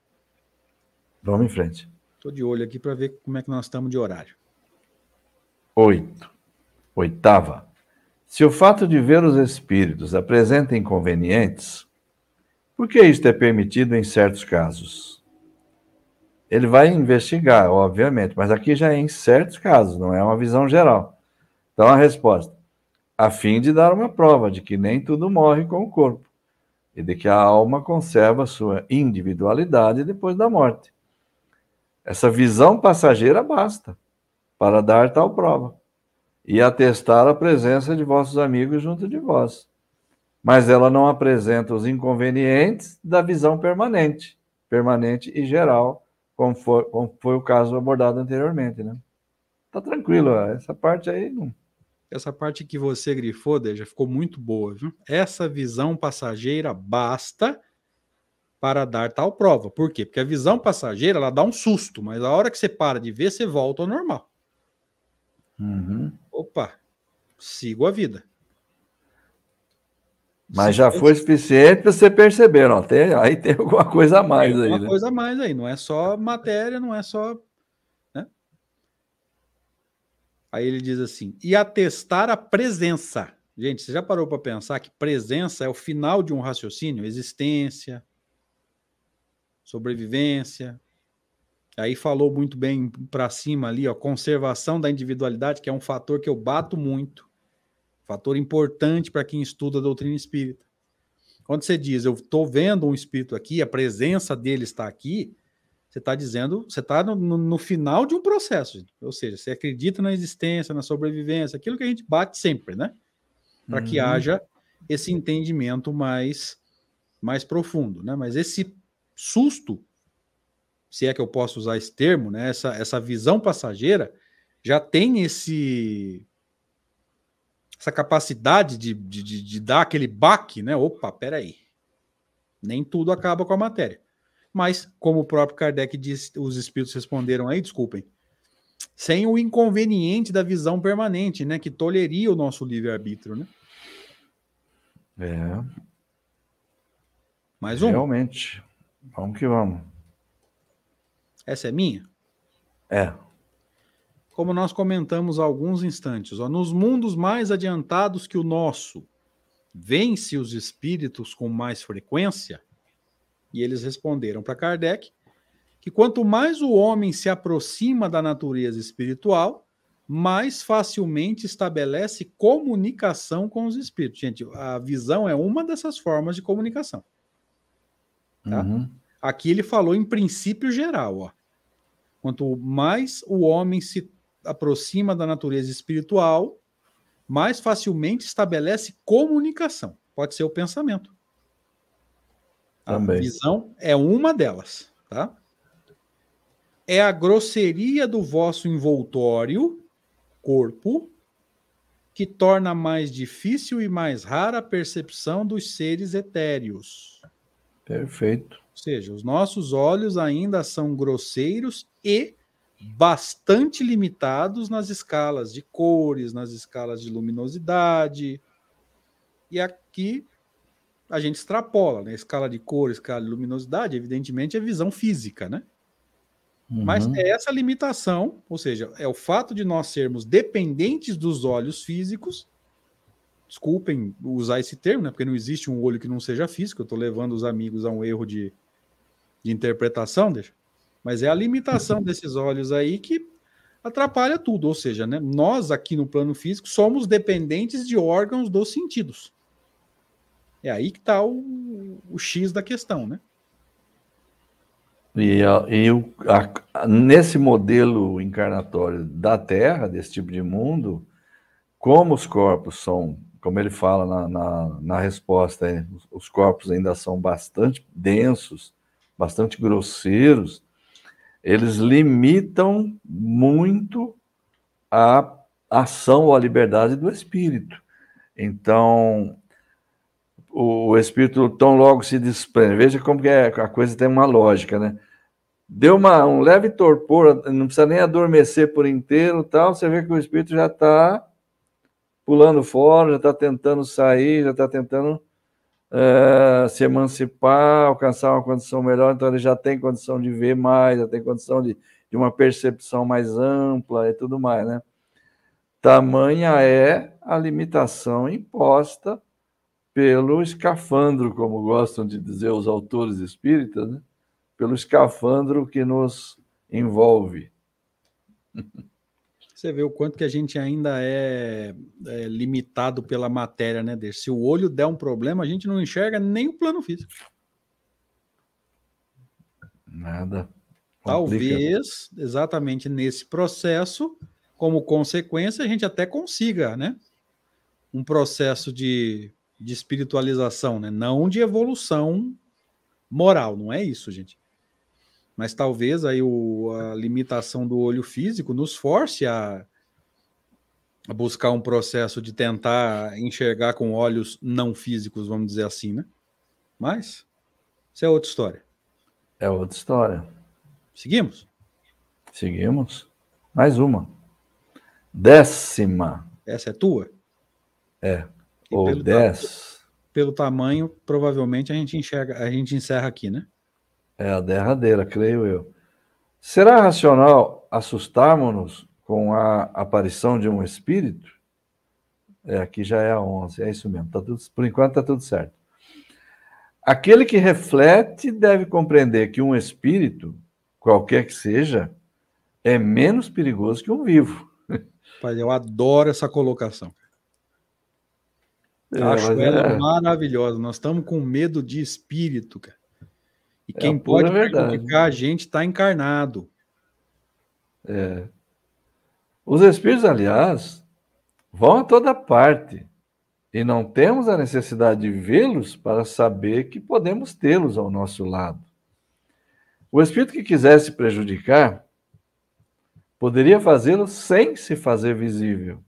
[SPEAKER 2] Vamos em frente.
[SPEAKER 1] Estou de olho aqui para ver como é que nós estamos de horário.
[SPEAKER 2] Oito. Oitava. Se o fato de ver os espíritos apresenta inconvenientes, por que isto é permitido em certos casos? Ele vai investigar, obviamente, mas aqui já é em certos casos, não é uma visão geral. Então a resposta: a fim de dar uma prova de que nem tudo morre com o corpo e de que a alma conserva sua individualidade depois da morte. Essa visão passageira basta para dar tal prova e atestar a presença de vossos amigos junto de vós. Mas ela não apresenta os inconvenientes da visão permanente, permanente e geral como foi, como foi o caso abordado anteriormente, né? Tá tranquilo, essa parte aí não.
[SPEAKER 1] Essa parte que você grifou, já ficou muito boa, viu? Essa visão passageira basta para dar tal prova. Por quê? Porque a visão passageira ela dá um susto, mas a hora que você para de ver, você volta ao normal.
[SPEAKER 2] Uhum.
[SPEAKER 1] Opa, sigo a vida.
[SPEAKER 2] Mas já foi suficiente para você perceber, ó, tem, aí tem alguma coisa a mais tem aí. Alguma
[SPEAKER 1] né? coisa a mais aí, não é só matéria, não é só. Né? Aí ele diz assim: e atestar a presença. Gente, você já parou para pensar que presença é o final de um raciocínio? Existência, sobrevivência. Aí falou muito bem para cima ali, ó, conservação da individualidade, que é um fator que eu bato muito Fator importante para quem estuda a doutrina espírita. Quando você diz, eu estou vendo um espírito aqui, a presença dele está aqui, você está dizendo, você está no, no, final de um processo. Ou seja, você acredita na existência, na sobrevivência, aquilo que a gente bate sempre, né? Para uhum. que haja esse entendimento mais, mais profundo, né? Mas esse susto, se é que eu posso usar esse termo, né? Essa, essa visão passageira já tem esse essa capacidade de, de, de, de dar aquele baque, né? Opa, peraí. Nem tudo acaba com a matéria. Mas, como o próprio Kardec disse, os espíritos responderam aí, desculpem, sem o inconveniente da visão permanente, né? Que toleria o nosso livre-arbítrio, né?
[SPEAKER 2] É.
[SPEAKER 1] Mais um?
[SPEAKER 2] Realmente. Vamos que vamos.
[SPEAKER 1] Essa é minha?
[SPEAKER 2] É.
[SPEAKER 1] Como nós comentamos há alguns instantes, ó, nos mundos mais adiantados que o nosso, vence os espíritos com mais frequência? E eles responderam para Kardec que quanto mais o homem se aproxima da natureza espiritual, mais facilmente estabelece comunicação com os espíritos. Gente, a visão é uma dessas formas de comunicação. Tá? Uhum. Aqui ele falou em princípio geral. Ó. Quanto mais o homem se aproxima da natureza espiritual, mais facilmente estabelece comunicação. Pode ser o pensamento. Também. A visão é uma delas, tá? É a grosseria do vosso envoltório, corpo, que torna mais difícil e mais rara a percepção dos seres etéreos.
[SPEAKER 2] Perfeito.
[SPEAKER 1] Ou seja, os nossos olhos ainda são grosseiros e bastante limitados nas escalas de cores, nas escalas de luminosidade. E aqui a gente extrapola, né? Escala de cor, escala de luminosidade, evidentemente é visão física, né? Uhum. Mas é essa limitação, ou seja, é o fato de nós sermos dependentes dos olhos físicos. Desculpem usar esse termo, né? Porque não existe um olho que não seja físico. Eu estou levando os amigos a um erro de, de interpretação, deixa. Mas é a limitação desses olhos aí que atrapalha tudo. Ou seja, né, nós aqui no plano físico somos dependentes de órgãos dos sentidos. É aí que está o, o X da questão, né?
[SPEAKER 2] E, e o, a, nesse modelo encarnatório da Terra, desse tipo de mundo, como os corpos são, como ele fala na, na, na resposta, os corpos ainda são bastante densos, bastante grosseiros, eles limitam muito a ação ou a liberdade do espírito. Então, o espírito tão logo se desprende. Veja como que é, a coisa tem uma lógica, né? Deu uma, um leve torpor, não precisa nem adormecer por inteiro, tal. Você vê que o espírito já está pulando fora, já está tentando sair, já está tentando uh, se emancipar, alcançar uma condição melhor, então ele já tem condição de ver mais, já tem condição de, de uma percepção mais ampla e tudo mais, né? Tamanha é a limitação imposta pelo escafandro, como gostam de dizer os autores espíritas, né? pelo escafandro que nos envolve. (laughs)
[SPEAKER 1] Você vê o quanto que a gente ainda é, é limitado pela matéria, né, Deixa. Se o olho der um problema, a gente não enxerga nem o plano físico.
[SPEAKER 2] Nada.
[SPEAKER 1] Talvez, exatamente nesse processo, como consequência, a gente até consiga, né? Um processo de, de espiritualização, né? Não de evolução moral, não é isso, gente. Mas talvez aí o, a limitação do olho físico nos force a, a, buscar um processo de tentar enxergar com olhos não físicos, vamos dizer assim, né? Mas isso é outra história.
[SPEAKER 2] É outra história.
[SPEAKER 1] Seguimos?
[SPEAKER 2] Seguimos. Mais uma. Décima.
[SPEAKER 1] Essa é tua?
[SPEAKER 2] É. E Ou dez.
[SPEAKER 1] Pelo tamanho, provavelmente a gente enxerga, a gente encerra aqui, né?
[SPEAKER 2] É a derradeira, creio eu. Será racional assustarmos-nos com a aparição de um espírito? É, aqui já é a 11, é isso mesmo. Tá tudo, por enquanto está tudo certo. Aquele que reflete deve compreender que um espírito, qualquer que seja, é menos perigoso que um vivo. (laughs)
[SPEAKER 1] Pai, eu adoro essa colocação. É, Acho ela é... maravilhosa. Nós estamos com medo de espírito, cara. E é quem pode prejudicar a gente está encarnado.
[SPEAKER 2] É. Os espíritos, aliás, vão a toda parte. E não temos a necessidade de vê-los para saber que podemos tê-los ao nosso lado. O espírito que quisesse prejudicar poderia fazê-lo sem se fazer visível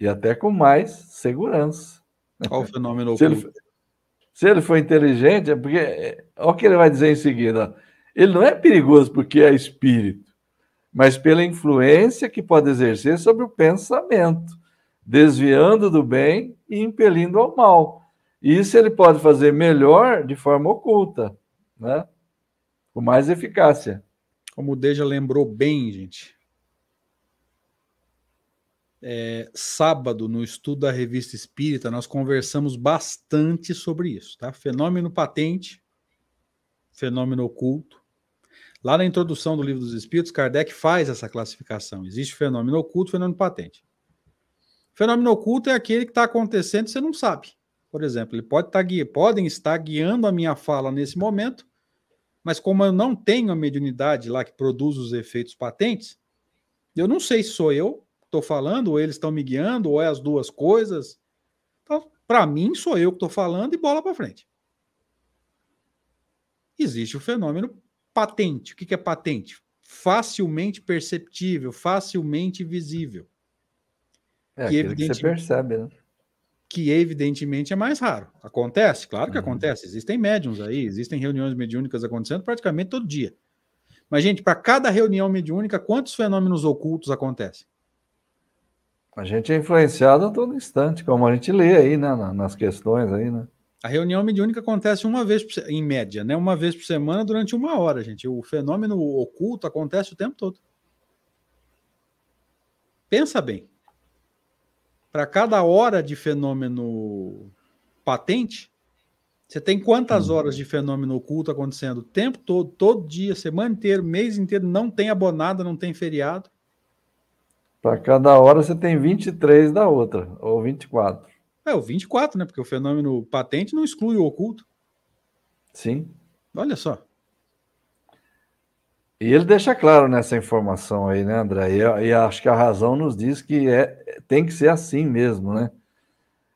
[SPEAKER 2] e até com mais segurança.
[SPEAKER 1] Qual o fenômeno (laughs)
[SPEAKER 2] ele, se ele for inteligente, é porque. É, olha o que ele vai dizer em seguida. Ele não é perigoso porque é espírito, mas pela influência que pode exercer sobre o pensamento, desviando do bem e impelindo ao mal. E isso ele pode fazer melhor de forma oculta, né? com mais eficácia.
[SPEAKER 1] Como o Deja lembrou bem, gente, é, sábado, no estudo da revista Espírita, nós conversamos bastante sobre isso, tá? Fenômeno patente, fenômeno oculto. Lá na introdução do livro dos Espíritos, Kardec faz essa classificação. Existe fenômeno oculto, fenômeno patente. Fenômeno oculto é aquele que está acontecendo e você não sabe. Por exemplo, ele pode tá podem estar guiando a minha fala nesse momento, mas como eu não tenho a mediunidade lá que produz os efeitos patentes, eu não sei se sou eu estou falando, ou eles estão me guiando, ou é as duas coisas. Então, para mim, sou eu que estou falando e bola para frente. Existe o fenômeno patente. O que, que é patente? Facilmente perceptível, facilmente visível.
[SPEAKER 2] É que, evidentemente, que você percebe, né?
[SPEAKER 1] Que evidentemente é mais raro. Acontece? Claro que uhum. acontece. Existem médiums aí, existem reuniões mediúnicas acontecendo praticamente todo dia. Mas, gente, para cada reunião mediúnica, quantos fenômenos ocultos acontecem?
[SPEAKER 2] A gente é influenciado a todo instante, como a gente lê aí, né, nas questões aí, né?
[SPEAKER 1] A reunião mediúnica acontece uma vez, por, em média, né? Uma vez por semana durante uma hora, gente. O fenômeno oculto acontece o tempo todo. Pensa bem. Para cada hora de fenômeno patente, você tem quantas hum. horas de fenômeno oculto acontecendo? O tempo todo, todo dia, semana inteira, mês inteiro, não tem abonada, não tem feriado.
[SPEAKER 2] Para cada hora você tem 23 da outra, ou 24.
[SPEAKER 1] É, o 24, né? Porque o fenômeno patente não exclui o oculto.
[SPEAKER 2] Sim.
[SPEAKER 1] Olha só.
[SPEAKER 2] E ele deixa claro nessa informação aí, né, André? E, e acho que a razão nos diz que é, tem que ser assim mesmo, né?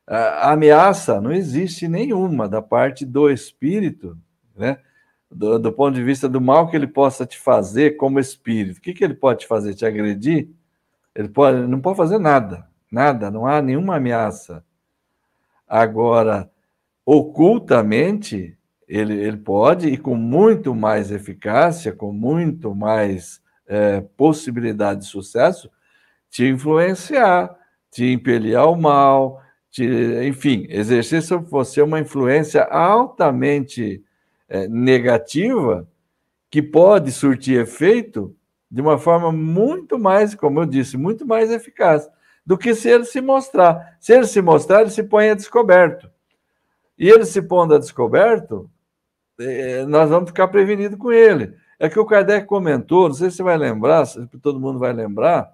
[SPEAKER 2] A, ameaça não existe nenhuma da parte do espírito, né? Do, do, ponto de vista do mal que ele possa te fazer como espírito. O que, que ele pode te fazer? Te agredir? Ele pode, não pode fazer nada, nada, não há nenhuma ameaça. Agora, ocultamente, ele, ele pode, e com muito mais eficácia, com muito mais é, possibilidade de sucesso, te influenciar, te impelir ao mal, te, enfim, exercer sobre você uma influência altamente é, negativa que pode surtir efeito de uma forma muito mais, como eu disse, muito mais eficaz do que se ele se mostrar. Se ele se mostrar, ele se põe a descoberto. E ele se pondo a descoberto, é, nós vamos ficar prevenidos com ele. É que o Kardec comentou, não sei se você vai lembrar, se todo mundo vai lembrar,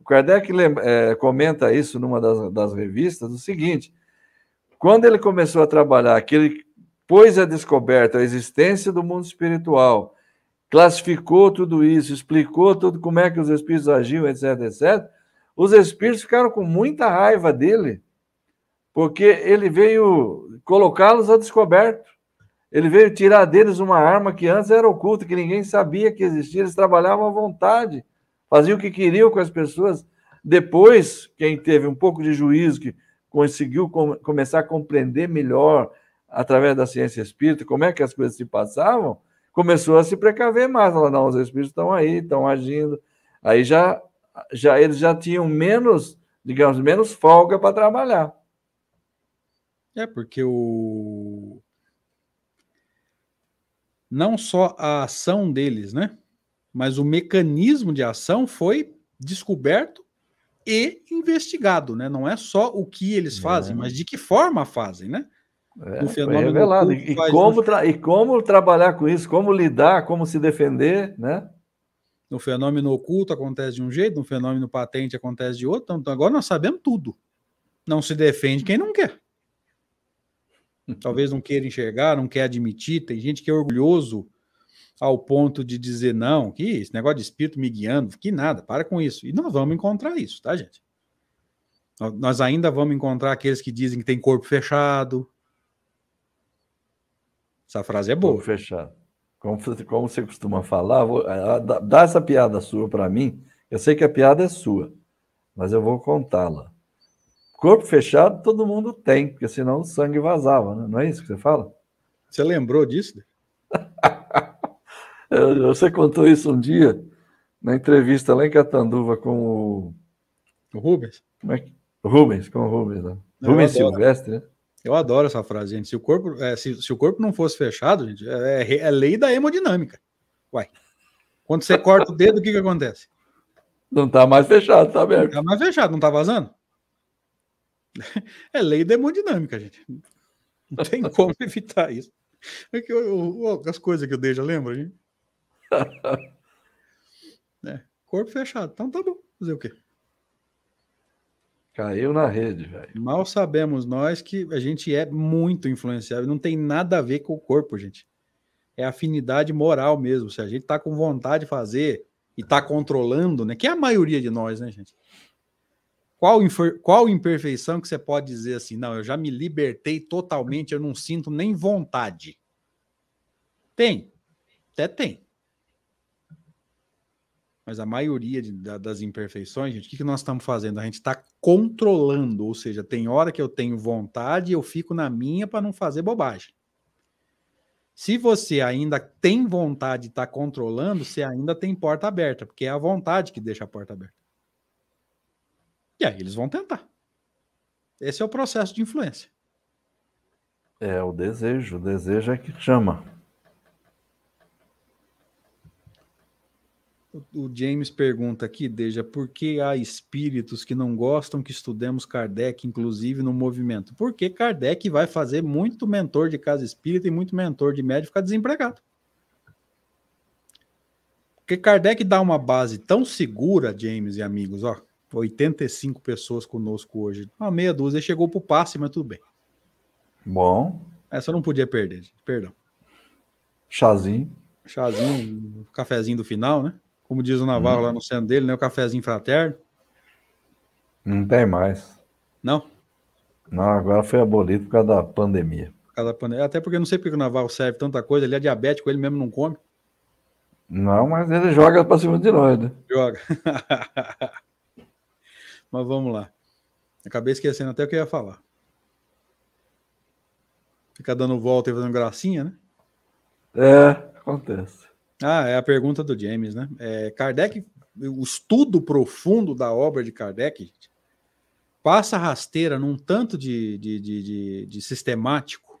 [SPEAKER 2] o Kardec é, comenta isso numa das, das revistas, o seguinte, quando ele começou a trabalhar, que ele pôs a descoberto a existência do mundo espiritual, classificou tudo isso, explicou tudo como é que os espíritos agiam, etc, etc. Os espíritos ficaram com muita raiva dele, porque ele veio colocá-los a descoberto. Ele veio tirar deles uma arma que antes era oculta, que ninguém sabia que existia. Eles trabalhavam à vontade, faziam o que queriam com as pessoas. Depois, quem teve um pouco de juízo, que conseguiu começar a compreender melhor, através da ciência espírita, como é que as coisas se passavam, começou a se precaver mais. Falou, não, os espíritos estão aí, estão agindo. Aí já, já eles já tinham menos, digamos, menos folga para trabalhar.
[SPEAKER 1] É, porque o. Não só a ação deles, né? Mas o mecanismo de ação foi descoberto e investigado, né? Não é só o que eles fazem, é. mas de que forma fazem, né?
[SPEAKER 2] É, do fenômeno revelado. E, como e como trabalhar com isso, como lidar, como se defender, né?
[SPEAKER 1] No fenômeno oculto acontece de um jeito, no fenômeno patente acontece de outro. Então agora nós sabemos tudo. Não se defende quem não quer. (laughs) Talvez não queira enxergar, não quer admitir. Tem gente que é orgulhoso ao ponto de dizer não, que esse negócio de espírito me guiando, que nada, para com isso. E nós vamos encontrar isso, tá, gente? Nós ainda vamos encontrar aqueles que dizem que tem corpo fechado, essa frase é boa. Vou
[SPEAKER 2] fechar. Como, como você costuma falar, vou, dá essa piada sua para mim. Eu sei que a piada é sua, mas eu vou contá-la. Corpo fechado todo mundo tem, porque senão o sangue vazava, né? não é isso que você fala?
[SPEAKER 1] Você lembrou disso? (laughs)
[SPEAKER 2] você contou isso um dia na entrevista lá em Catanduva com o.
[SPEAKER 1] O Rubens?
[SPEAKER 2] Como é que... Rubens, com o Rubens. Né? Rubens Silvestre, né?
[SPEAKER 1] Eu adoro essa frase, gente. Se o corpo, é, se, se, o corpo não fosse fechado, gente, é, é, é lei da hemodinâmica. Uai. Quando você corta o dedo, o que, que acontece?
[SPEAKER 2] Não está mais fechado, está aberto.
[SPEAKER 1] Não está mais fechado, não está vazando? É lei hemodinâmica, gente. Não tem (laughs) como evitar isso. É que eu, eu, as coisas que eu deixo, lembra, gente? (laughs) É, corpo fechado. Então tá bom. Fazer o quê?
[SPEAKER 2] Caiu na rede, velho.
[SPEAKER 1] Mal sabemos nós que a gente é muito influenciável. Não tem nada a ver com o corpo, gente. É afinidade moral mesmo. Se a gente tá com vontade de fazer e tá controlando, né? Que é a maioria de nós, né, gente? Qual, qual imperfeição que você pode dizer assim? Não, eu já me libertei totalmente, eu não sinto nem vontade. Tem. Até tem. Mas a maioria de, da, das imperfeições, gente, o que, que nós estamos fazendo? A gente está controlando, ou seja, tem hora que eu tenho vontade e eu fico na minha para não fazer bobagem. Se você ainda tem vontade de estar tá controlando, você ainda tem porta aberta, porque é a vontade que deixa a porta aberta. E aí eles vão tentar. Esse é o processo de influência.
[SPEAKER 2] É o desejo, o desejo é que chama.
[SPEAKER 1] O James pergunta aqui, Deja, por que há espíritos que não gostam que estudemos Kardec, inclusive no movimento? Porque Kardec vai fazer muito mentor de casa espírita e muito mentor de médico ficar desempregado. Porque Kardec dá uma base tão segura, James e amigos, ó, 85 pessoas conosco hoje, uma meia dúzia, chegou pro passe, mas tudo bem.
[SPEAKER 2] Bom.
[SPEAKER 1] Essa não podia perder, perdão.
[SPEAKER 2] Chazinho.
[SPEAKER 1] Chazinho, cafezinho do final, né? Como diz o Navarro hum. lá no centro dele, né? O cafezinho fraterno.
[SPEAKER 2] Não tem mais.
[SPEAKER 1] Não?
[SPEAKER 2] Não, agora foi abolido por causa da pandemia.
[SPEAKER 1] Por causa da pandemia. Até porque eu não sei porque o Navarro serve tanta coisa, ele é diabético, ele mesmo não come.
[SPEAKER 2] Não, mas ele joga para cima de nós, né?
[SPEAKER 1] Joga. (laughs) mas vamos lá. Acabei esquecendo até o que eu ia falar. Ficar dando volta e fazendo gracinha, né?
[SPEAKER 2] É, acontece.
[SPEAKER 1] Ah, é a pergunta do James, né? É, Kardec, o estudo profundo da obra de Kardec passa rasteira num tanto de, de, de, de, de sistemático,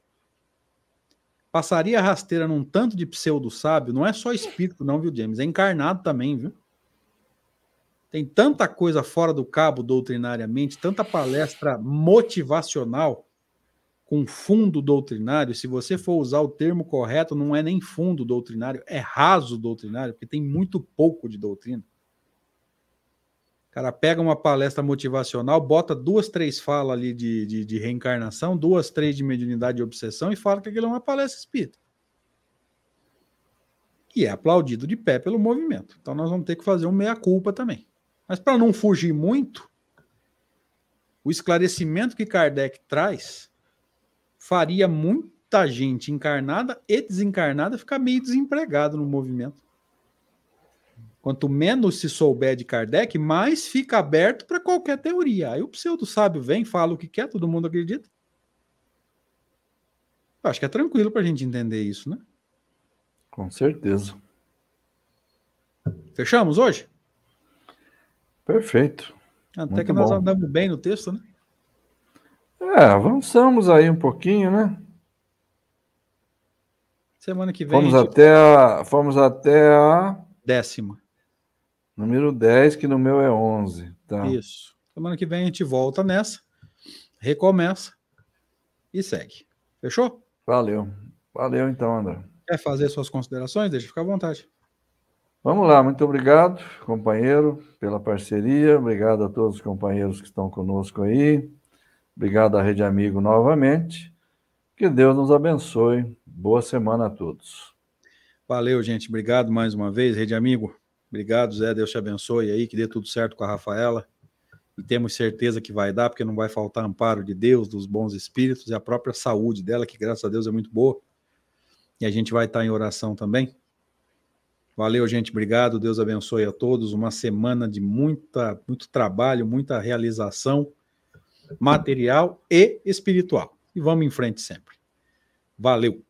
[SPEAKER 1] passaria rasteira num tanto de pseudo-sábio, não é só espírito, não, viu, James? É encarnado também, viu? Tem tanta coisa fora do cabo doutrinariamente, tanta palestra motivacional com fundo doutrinário, se você for usar o termo correto, não é nem fundo doutrinário, é raso doutrinário, porque tem muito pouco de doutrina. O cara pega uma palestra motivacional, bota duas, três falas ali de, de, de reencarnação, duas, três de mediunidade e obsessão e fala que aquilo é uma palestra espírita. E é aplaudido de pé pelo movimento. Então nós vamos ter que fazer um meia-culpa também. Mas para não fugir muito, o esclarecimento que Kardec traz faria muita gente encarnada e desencarnada ficar meio desempregado no movimento. Quanto menos se souber de Kardec, mais fica aberto para qualquer teoria. Aí o pseudo sábio vem, fala o que quer, todo mundo acredita. Eu acho que é tranquilo para a gente entender isso, né?
[SPEAKER 2] Com certeza.
[SPEAKER 1] Fechamos hoje?
[SPEAKER 2] Perfeito.
[SPEAKER 1] Até Muito que nós bom. andamos bem no texto, né?
[SPEAKER 2] É, avançamos aí um pouquinho, né?
[SPEAKER 1] Semana que vem.
[SPEAKER 2] Fomos, gente... até, a, fomos até a.
[SPEAKER 1] Décima.
[SPEAKER 2] Número 10, que no meu é 11. Tá.
[SPEAKER 1] Isso. Semana que vem a gente volta nessa, recomeça e segue. Fechou?
[SPEAKER 2] Valeu. Valeu então, André.
[SPEAKER 1] Quer fazer suas considerações? Deixa ficar à vontade.
[SPEAKER 2] Vamos lá, muito obrigado, companheiro, pela parceria. Obrigado a todos os companheiros que estão conosco aí. Obrigado à Rede Amigo novamente. Que Deus nos abençoe. Boa semana a todos.
[SPEAKER 1] Valeu, gente. Obrigado mais uma vez, Rede Amigo. Obrigado, Zé. Deus te abençoe aí, que dê tudo certo com a Rafaela. E temos certeza que vai dar, porque não vai faltar amparo de Deus, dos bons espíritos e a própria saúde dela, que graças a Deus é muito boa. E a gente vai estar em oração também. Valeu, gente. Obrigado. Deus abençoe a todos. Uma semana de muita, muito trabalho, muita realização material e espiritual. E vamos em frente sempre. Valeu!